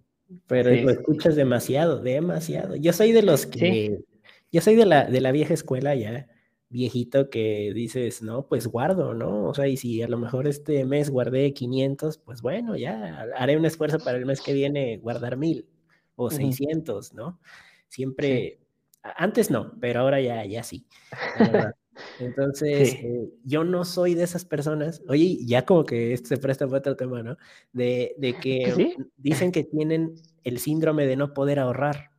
Pero lo escuchas demasiado, demasiado. Yo soy de los que. Yo soy de la, de la vieja escuela ya viejito que dices, no, pues guardo, ¿no? O sea, y si a lo mejor este mes guardé 500, pues bueno, ya haré un esfuerzo para el mes que viene guardar mil o 600, ¿no? Siempre, antes no, pero ahora ya, ya sí. Entonces, eh, yo no soy de esas personas, oye, ya como que esto se presta para otro tema, ¿no? De, de que dicen que tienen el síndrome de no poder ahorrar.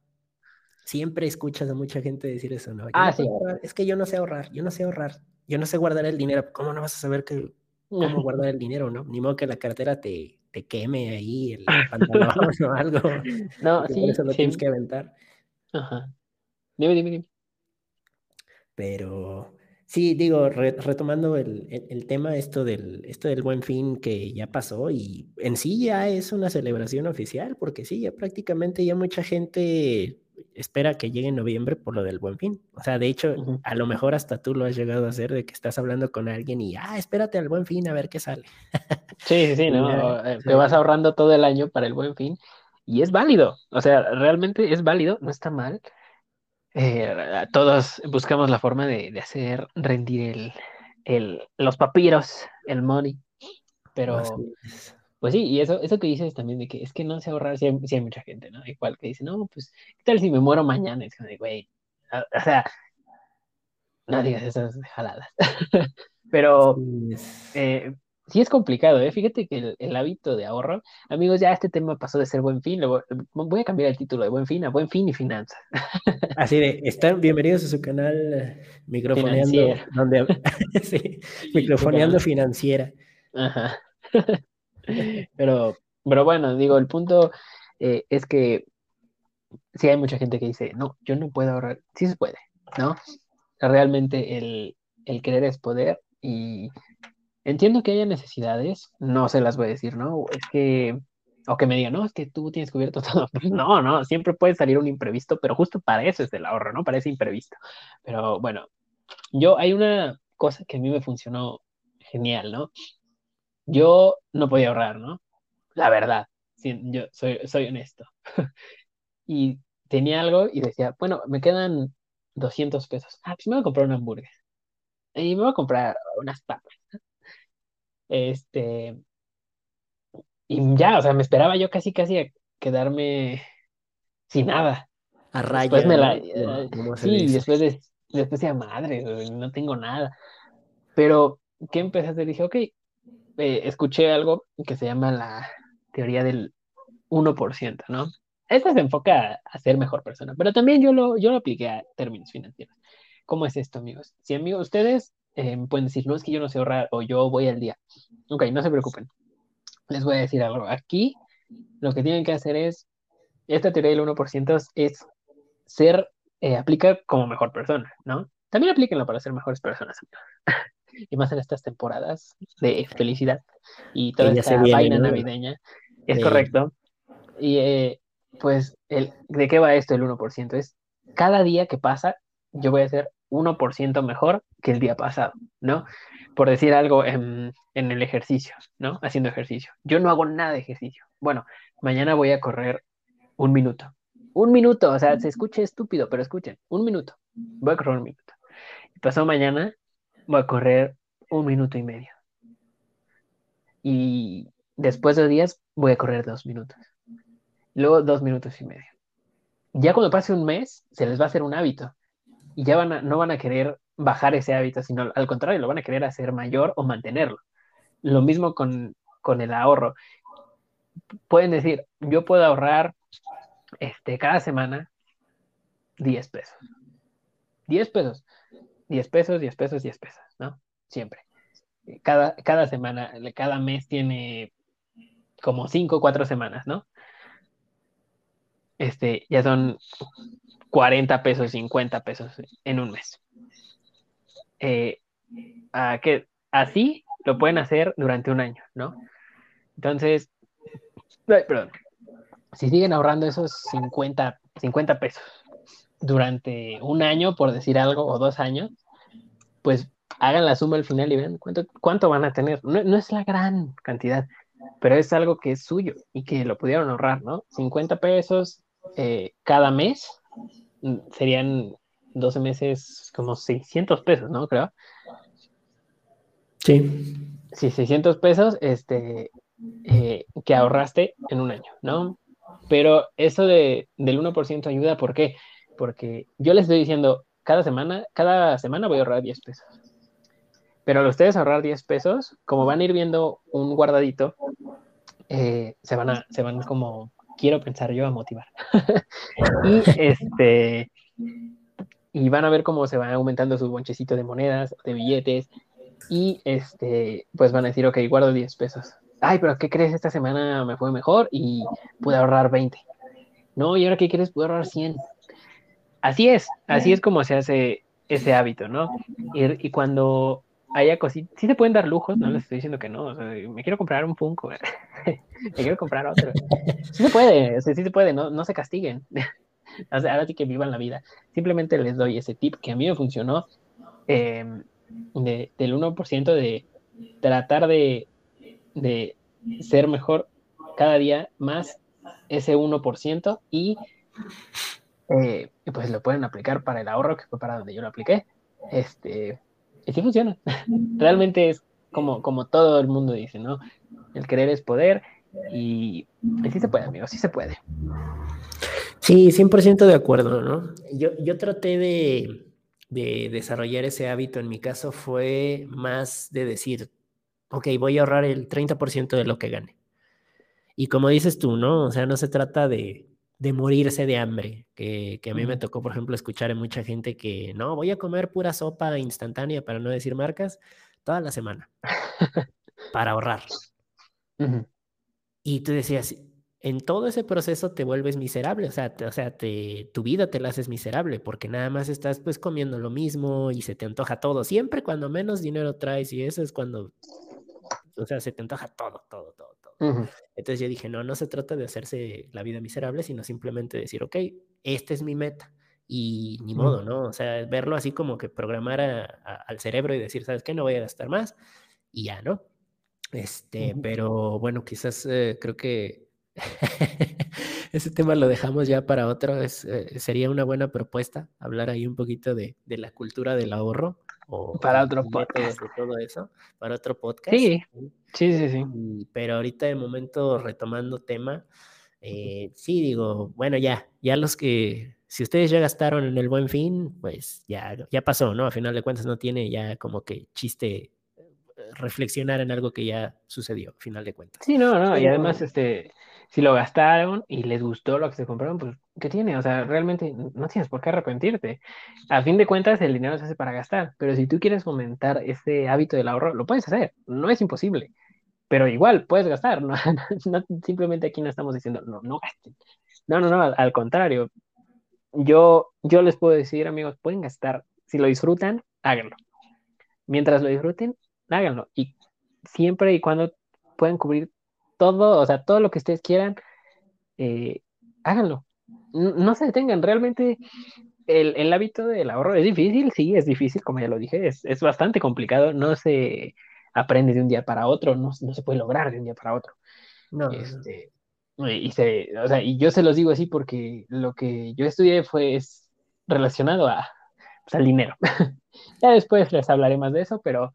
Siempre escuchas a mucha gente decir eso, ¿no? ah, sí. Es que yo no sé ahorrar, yo no sé ahorrar, yo no sé guardar el dinero. ¿Cómo no vas a saber que, cómo guardar el dinero, no? Ni modo que la cartera te, te queme ahí el pantalón o algo. No, sí. eso lo tienes que aventar. Ajá. Dime, dime, dime. Pero sí, digo, retomando el, el, tema, esto del, esto del buen fin que ya pasó y en sí ya es una celebración oficial, porque sí, ya prácticamente ya mucha gente espera que llegue en noviembre por lo del buen fin. O sea, de hecho, a lo mejor hasta tú lo has llegado a hacer de que estás hablando con alguien y, ah, espérate al buen fin a ver qué sale. sí, sí, sí, ¿no? Eh, te vas ahorrando todo el año para el buen fin y es válido. O sea, realmente es válido, no está mal. eh, todos buscamos la forma de, hacer rendir el, los papiros, el money, pero pues sí, y eso, eso que dices también de que es que no se ahorrar, si hay, mucha gente, ¿no? Igual que dice, no, pues, ¿qué tal si me muero mañana? Es como güey, o sea, no digas esas jaladas. Pero eh, sí es complicado, ¿eh? Fíjate que el, hábito de ahorro, amigos, ya este tema pasó de ser buen fin, voy a cambiar el título de buen fin a buen fin y finanzas. Así de, están bienvenidos a su canal eh, Microfoneando, donde, sí, Microfoneando Financiera. Ajá. pero, pero bueno, digo, el punto eh, es que sí hay mucha gente que dice, no, yo no puedo ahorrar, sí se puede, ¿no? Realmente el, el querer es poder y entiendo que haya necesidades, no se las voy a decir, ¿no? Es que, o que me digan, no, es que tú tienes cubierto todo. no, no, siempre puede salir un imprevisto, pero justo para eso es el ahorro, ¿no? Para ese imprevisto. Pero bueno, yo, hay una cosa que a mí me funcionó genial, ¿no? Yo no podía ahorrar, ¿no? La verdad, yo soy, soy honesto. y tenía algo y decía, bueno, me quedan 200 pesos. Ah, pues me voy a comprar una hamburguesa. Y me voy a comprar unas papas. Este. Y ya, o sea, me esperaba yo casi, casi a quedarme sin nada. A raya. me la, eh, sí, después, de, después decía, madre, no tengo nada. Pero, ¿qué empecé a hacer? Dije, ok, eh, escuché algo que se llama la teoría del 1%, ¿no? Esta se enfoca a, ser mejor persona, pero también yo lo, yo lo apliqué a términos financieros. ¿Cómo es esto, amigos? Si amigos, ustedes eh, pueden decir, no es que yo no sé ahorrar o yo voy al día. Ok, no se preocupen. Les voy a decir algo. Aquí lo que tienen que hacer es, esta teoría del 1% es ser, eh, aplica como mejor persona, ¿no? También aplíquenlo para ser mejores personas, y más en estas temporadas de felicidad y toda esta vaina navideña. Es correcto. Y eh, pues, el, ¿de qué va esto el 1%? Es cada día que pasa, yo voy a ser 1% mejor que el día pasado, ¿no? Por decir algo en, el ejercicio, ¿no? Haciendo ejercicio. Yo no hago nada de ejercicio. Bueno, mañana voy a correr un minuto. Un minuto, o sea, se escuche estúpido, pero escuchen, un minuto. Voy a correr un minuto. Y pasado mañana voy a correr un minuto y medio. Y después de días voy a correr dos minutos. Luego dos minutos y medio. Ya cuando pase un mes, se les va a hacer un hábito y ya van no van a querer bajar ese hábito, sino al contrario, lo van a querer hacer mayor o mantenerlo. Lo mismo con, el ahorro. Pueden decir, yo puedo ahorrar este, cada semana 10 pesos. 10 pesos. 10 pesos, 10 pesos, 10 pesos, ¿no? Siempre. Cada, cada semana, cada mes tiene como 5 o 4 semanas, ¿no? Este, ya son 40 pesos, 50 pesos en un mes. Eh, que así lo pueden hacer durante un año, ¿no? Entonces, perdón, si siguen ahorrando esos 50, 50 pesos durante un año, por decir algo, o dos años, pues hagan la suma al final y vean cuánto, cuánto van a tener. No, no, es la gran cantidad, pero es algo que es suyo y que lo pudieron ahorrar, ¿no? 50 pesos eh, cada mes Mm, serían 12 meses como 600 pesos, ¿no? Creo. Sí. Sí, 600 pesos este, eh, que ahorraste en un año, ¿no? Pero eso de, del 1% ayuda, ¿por qué? Porque yo les estoy diciendo, cada semana, cada semana voy a ahorrar 10 pesos. Pero al ustedes ahorrar 10 pesos, como van a ir viendo un guardadito, eh, se, van a, se van como quiero pensar yo a motivar. y este y van a ver cómo se va aumentando su bonchecito de monedas, de billetes, y este, pues van a decir, ok, guardo 10 pesos. Ay, pero ¿qué crees? Esta semana me fue mejor y pude ahorrar 20. No, y ahora ¿qué quieres? Pude ahorrar 100. Así es, así es como se hace ese hábito, ¿no? Y, y cuando haya cositas, sí se pueden dar lujos, no les estoy diciendo que no, me quiero comprar un Funko, me quiero comprar otro. Sí se puede, sí se puede, no, no se castiguen. ahora sí que vivan la vida. Simplemente les doy ese tip que a mí me funcionó em, del 1% de tratar de, de ser mejor cada día más ese 1% y eh, pues lo pueden aplicar para el ahorro, que fue para donde yo lo apliqué. Este, y sí funciona. Realmente es como, como todo el mundo dice, ¿no? El querer es poder y, y sí se puede, amigo, sí se puede. Sí, 100% de acuerdo, ¿no? Yo, yo traté de, de desarrollar ese hábito, en mi caso fue más de decir, ok, voy a ahorrar el 30% de lo que gane. Y como dices tú, ¿no? O sea, no se trata de, de morirse de hambre, que, que, a mí me tocó, por ejemplo, escuchar a mucha gente que, no, voy a comer pura sopa instantánea, para no decir marcas, toda la semana, para ahorrar. Uh -huh. Y tú decías, en todo ese proceso te vuelves miserable, o sea, te, o sea te, tu vida te la haces miserable porque nada más estás pues comiendo lo mismo y se te antoja todo, siempre cuando menos dinero traes y eso es cuando, o sea, se te antoja todo, todo, todo, todo. Uh -huh. Entonces yo dije, no, no se trata de hacerse la vida miserable, sino simplemente decir, ok, esta es mi meta y ni modo, ¿no? O sea, verlo así como que programar a, a, al cerebro y decir, ¿sabes qué? No voy a gastar más y ya, ¿no? Este, uh -huh. pero bueno, quizás eh, creo que ese tema lo dejamos ya para otro. Es, eh, sería una buena propuesta hablar ahí un poquito de, de la cultura del ahorro. O, para otro podcast. De todo eso, para otro podcast. Sí, sí, sí. sí. Pero ahorita de momento retomando tema, eh, sí digo, bueno, ya, ya los que, si ustedes ya gastaron en el buen fin, pues ya, ya pasó, ¿no? A final de cuentas no tiene ya como que chiste reflexionar en algo que ya sucedió, a final de cuentas. Sí, no, no, y además, este, si lo gastaron y les gustó lo que se compraron, pues, ¿qué tiene? O sea, realmente no tienes por qué arrepentirte. A fin de cuentas, el dinero se hace para gastar, pero si tú quieres fomentar este hábito del ahorro, lo puedes hacer, no es imposible, pero igual puedes gastar, no, no simplemente aquí no estamos diciendo, no, no gasten. No, no, no, al, al contrario. Yo, yo les puedo decir, amigos, pueden gastar, si lo disfrutan, háganlo. Mientras lo disfruten, háganlo. Y siempre y cuando puedan cubrir todo, o sea, todo lo que ustedes quieran, eh, háganlo. No, no, se detengan, realmente el, el, hábito del ahorro es difícil, sí, es difícil, como ya lo dije, es, es bastante complicado, no se aprende de un día para otro, no, no se puede lograr de un día para otro. No. Este, y, se, o sea, y yo se los digo así porque lo que yo estudié fue es relacionado a, pues, al dinero. ya después les hablaré más de eso, pero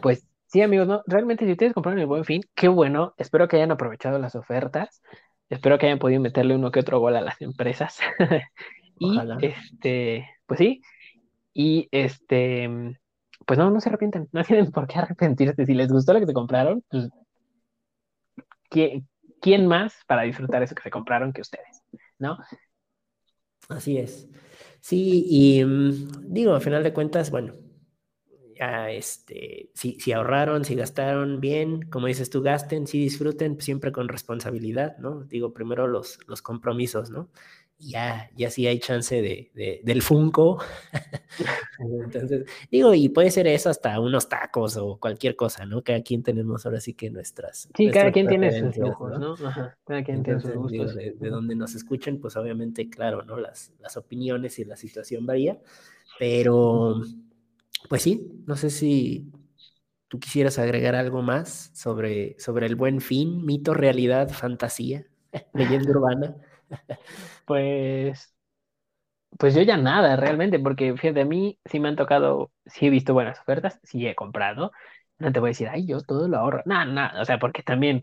pues sí, amigos, ¿no? Realmente si ustedes compraron el buen fin, qué bueno. Espero que hayan aprovechado las ofertas. Espero que hayan podido meterle uno que otro gol a las empresas. y Ojalá. este, pues sí. Y este, pues no, no se arrepienten. No tienen por qué arrepentirse. Si les gustó lo que se compraron, pues ¿quién, ¿quién más para disfrutar eso que se compraron que ustedes? ¿No? Así es. Sí, y um, digo, al final de cuentas, bueno, ya este, si, si, ahorraron, si gastaron bien, como dices tú, gasten, si disfruten, siempre con responsabilidad, ¿no? Digo, primero los, los compromisos, ¿no? Ya, ya sí hay chance de, de del Funko. Entonces, digo, y puede ser eso hasta unos tacos o cualquier cosa, ¿no? Cada quien tenemos ahora sí que nuestras. Sí, nuestras cada quien tiene sus lujos, ¿no? Ajá. Cada quien Entonces, tiene sus gustos. Digo, de, de, donde nos escuchen, pues obviamente, claro, ¿no? Las, las opiniones y la situación varía, pero pues sí, no sé si tú quisieras agregar algo más sobre, sobre el buen fin, mito, realidad, fantasía, leyenda urbana. Pues, pues yo ya nada realmente, porque fíjate, a mí sí me han tocado, sí he visto buenas ofertas, sí he comprado. No te voy a decir, ay, yo todo lo ahorro. Nada, nada, o sea, porque también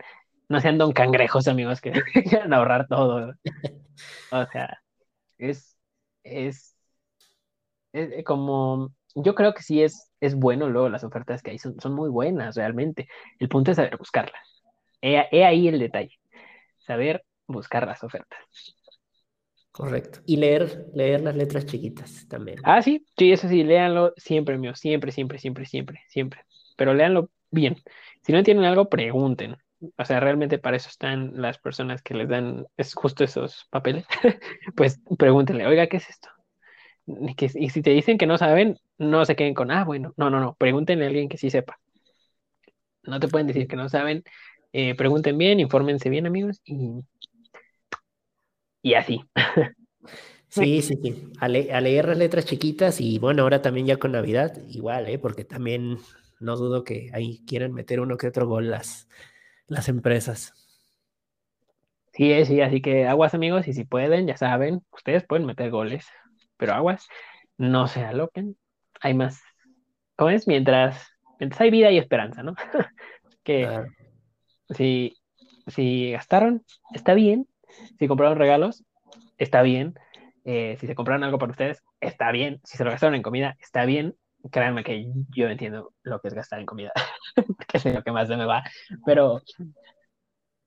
no sean don cangrejos, amigos, que quieran ahorrar todo. O sea, es, es, es como yo creo que sí es, es bueno luego las ofertas que hay, son, son muy buenas realmente. El punto es saber buscarlas. He, he, ahí el detalle, saber buscar las ofertas. Correcto. Y leer, leer las letras chiquitas también. Ah, sí, sí, eso sí, léanlo siempre, mío, siempre, siempre, siempre, siempre, siempre. Pero léanlo bien. Si no entienden algo, pregunten. O sea, realmente para eso están las personas que les dan es justo esos papeles. pues pregúntenle, oiga, ¿qué es esto? Y si te dicen que no saben, no se queden con, ah, bueno, no, no, no, pregúntenle a alguien que sí sepa. No te pueden decir que no saben, eh, pregunten bien, infórmense bien, amigos, y, y así. Sí, sí, sí. A, le a, leer las letras chiquitas y bueno, ahora también ya con Navidad, igual, ¿eh? porque también no dudo que ahí quieran meter uno que otro gol las, las empresas. Sí, sí, así que aguas amigos y si pueden, ya saben, ustedes pueden meter goles, pero aguas, no se aloquen, hay más, ¿cómo es? Mientras, mientras hay vida hay esperanza, ¿no? que Ah, si, si gastaron, está bien, si compraron regalos, está bien, eh, si se compraron algo para ustedes, está bien, si se lo gastaron en comida, está bien, créanme que yo entiendo lo que es gastar en comida, que es lo que más se me va, pero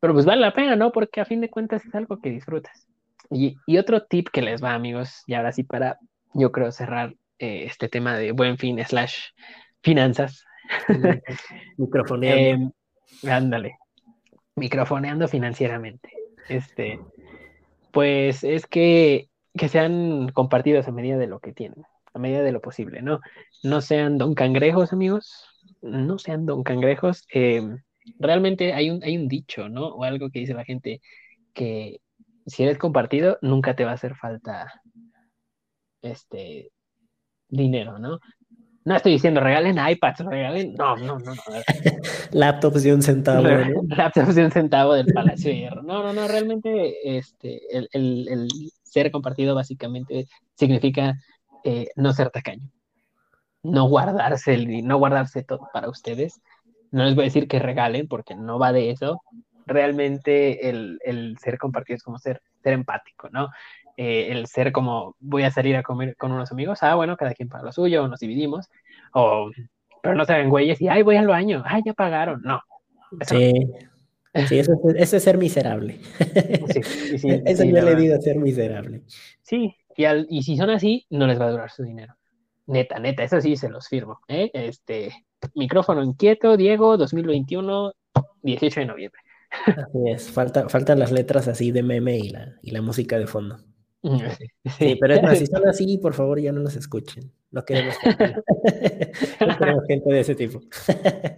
pero pues vale la pena, ¿no? Porque a fin de cuentas es algo que disfrutas. Y, y otro tip que les va, amigos, y ahora sí para, yo creo, cerrar eh, este tema de buen fin slash finanzas. microfoneando. Eh, ándale, microfoneando financieramente. Este, pues es que, que sean compartidos a medida de lo que tienen, a medida de lo posible, ¿no? No sean don cangrejos, amigos, no sean don cangrejos. Eh, realmente hay un, hay un dicho, ¿no? O algo que dice la gente que si eres compartido, nunca te va a hacer falta este dinero, ¿no? No estoy diciendo regalen iPads, regalen. No, no, no, no. Laptops de un centavo. ¿no? Laptops de un centavo del Palacio de Hierro. No, no, no. Realmente este, el, el, el ser compartido básicamente significa eh, no ser tacaño. No guardarse, el, no guardarse todo para ustedes. No les voy a decir que regalen, porque no va de eso. Realmente el, el ser compartido es como ser, ser empático, ¿no? Eh, el ser como voy a salir a comer con unos amigos, ah, bueno, cada quien paga lo suyo, nos dividimos, o, pero no se hagan güeyes y, ay, voy al baño, ay, ya pagaron, no. Eso sí, no. sí eso, es, eso, es ser miserable. Sí, sí, sí, eso yo le digo ser miserable. Sí, y, al, y si son así, no les va a durar su dinero. Neta, neta, eso sí se los firmo. ¿eh? Este, micrófono inquieto, Diego, 2021, 18 de noviembre. Así es, Falta, faltan las letras así de meme y la, y la música de fondo. Sí, pero es más, si son así, por favor ya no nos escuchen. No queremos no queremos gente de ese tipo.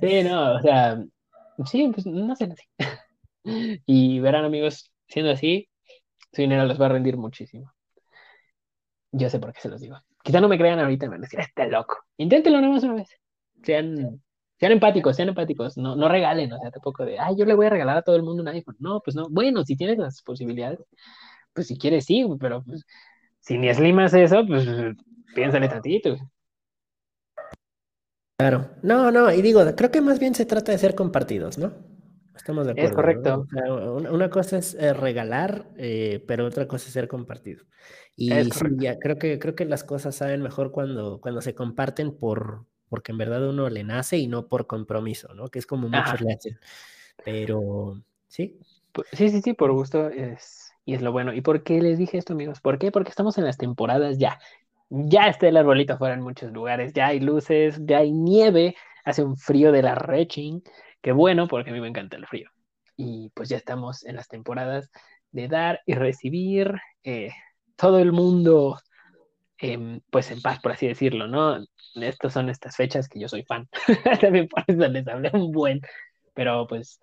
Sí, no, o sea, sí, pues no sean así. Y verán, amigos, siendo así, su dinero les va a rendir muchísimo. Yo sé por qué se los digo. Quizá no me crean ahorita, me van a decir, este loco. Inténtenlo nomás una vez. Sean, sean empáticos, sean empáticos. No, no regalen, o sea, tampoco de, ay, yo le voy a regalar a todo el mundo un iPhone. No, pues no. Bueno, si tienes las posibilidades, pues si quieres sí, pero pues, si ni eslimas eso, pues piénsale tantito. Claro, no, no, y digo, creo que más bien se trata de ser compartidos, ¿no? Estamos de acuerdo. Es correcto. ¿no? O sea, una, cosa es eh, regalar, eh, pero otra cosa es ser compartido. Y sí, ya, creo que, creo que las cosas saben mejor cuando, cuando se comparten por, porque en verdad uno le nace y no por compromiso, ¿no? Que es como muchos le hacen. Pero, sí. Sí, sí, sí, por gusto es, y es lo bueno. ¿Y por qué les dije esto, amigos? ¿Por qué? Porque estamos en las temporadas ya. Ya está el arbolito afuera en muchos lugares, ya hay luces, ya hay nieve, hace un frío de la reching. Qué bueno, porque a mí me encanta el frío. Y pues ya estamos en las temporadas de dar y recibir. Eh, todo el mundo, eh, pues en paz, por así decirlo, ¿no? Estas son estas fechas que yo soy fan. También por eso les hablé un buen. Pero pues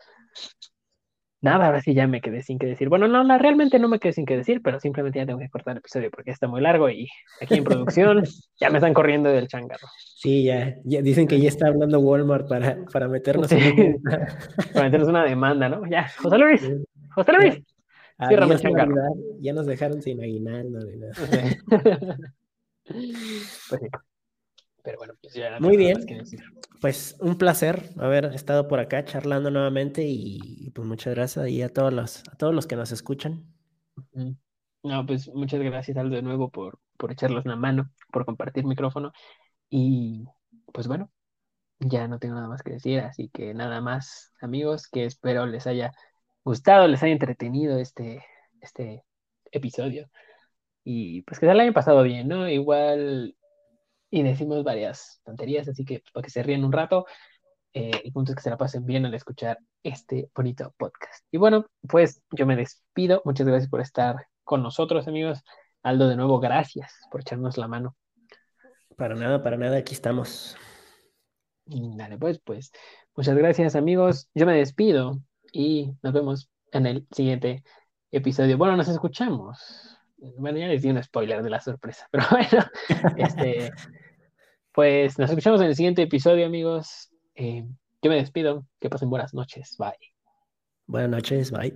nada, ahora sí ya me quedé sin que decir. Bueno, no, no, realmente no me quedé sin que decir, pero simplemente ya tengo que cortar el episodio porque está muy largo y aquí en producción ya me están corriendo del changarro. Sí, ya, ya dicen que ya está hablando Walmart para, para meternos sí. en para meternos una demanda, ¿no? Ya, José Luis, José Luis. Ah, el changarro. Ya nos dejaron sin aguinaldo nada. pues sí. Pero bueno, pues ya Muy bien. Pues un placer haber estado por acá charlando nuevamente y pues muchas gracias y a todos los, a todos los que nos escuchan. No, pues muchas gracias Aldo de nuevo por, por echarlos una mano, por compartir micrófono y pues bueno, ya no tengo nada más que decir, así que nada más amigos, que espero les haya gustado, les haya entretenido este, este episodio y pues que se lo hayan pasado bien, ¿no? Igual y decimos varias tonterías, así que para que se ríen un rato, eh, el punto es que se la pasen bien al escuchar este bonito podcast. Y bueno, pues yo me despido, muchas gracias por estar con nosotros, amigos. Aldo, de nuevo, gracias por echarnos la mano. Para nada, para nada, aquí estamos. Dale, pues, pues, muchas gracias, amigos. Yo me despido y nos vemos en el siguiente episodio. Bueno, nos escuchamos. Bueno, ya les di un spoiler de la sorpresa, pero bueno, este, pues nos escuchamos en el siguiente episodio, amigos. Eh, yo me despido. Que pasen buenas noches. Bye. Buenas noches. Bye.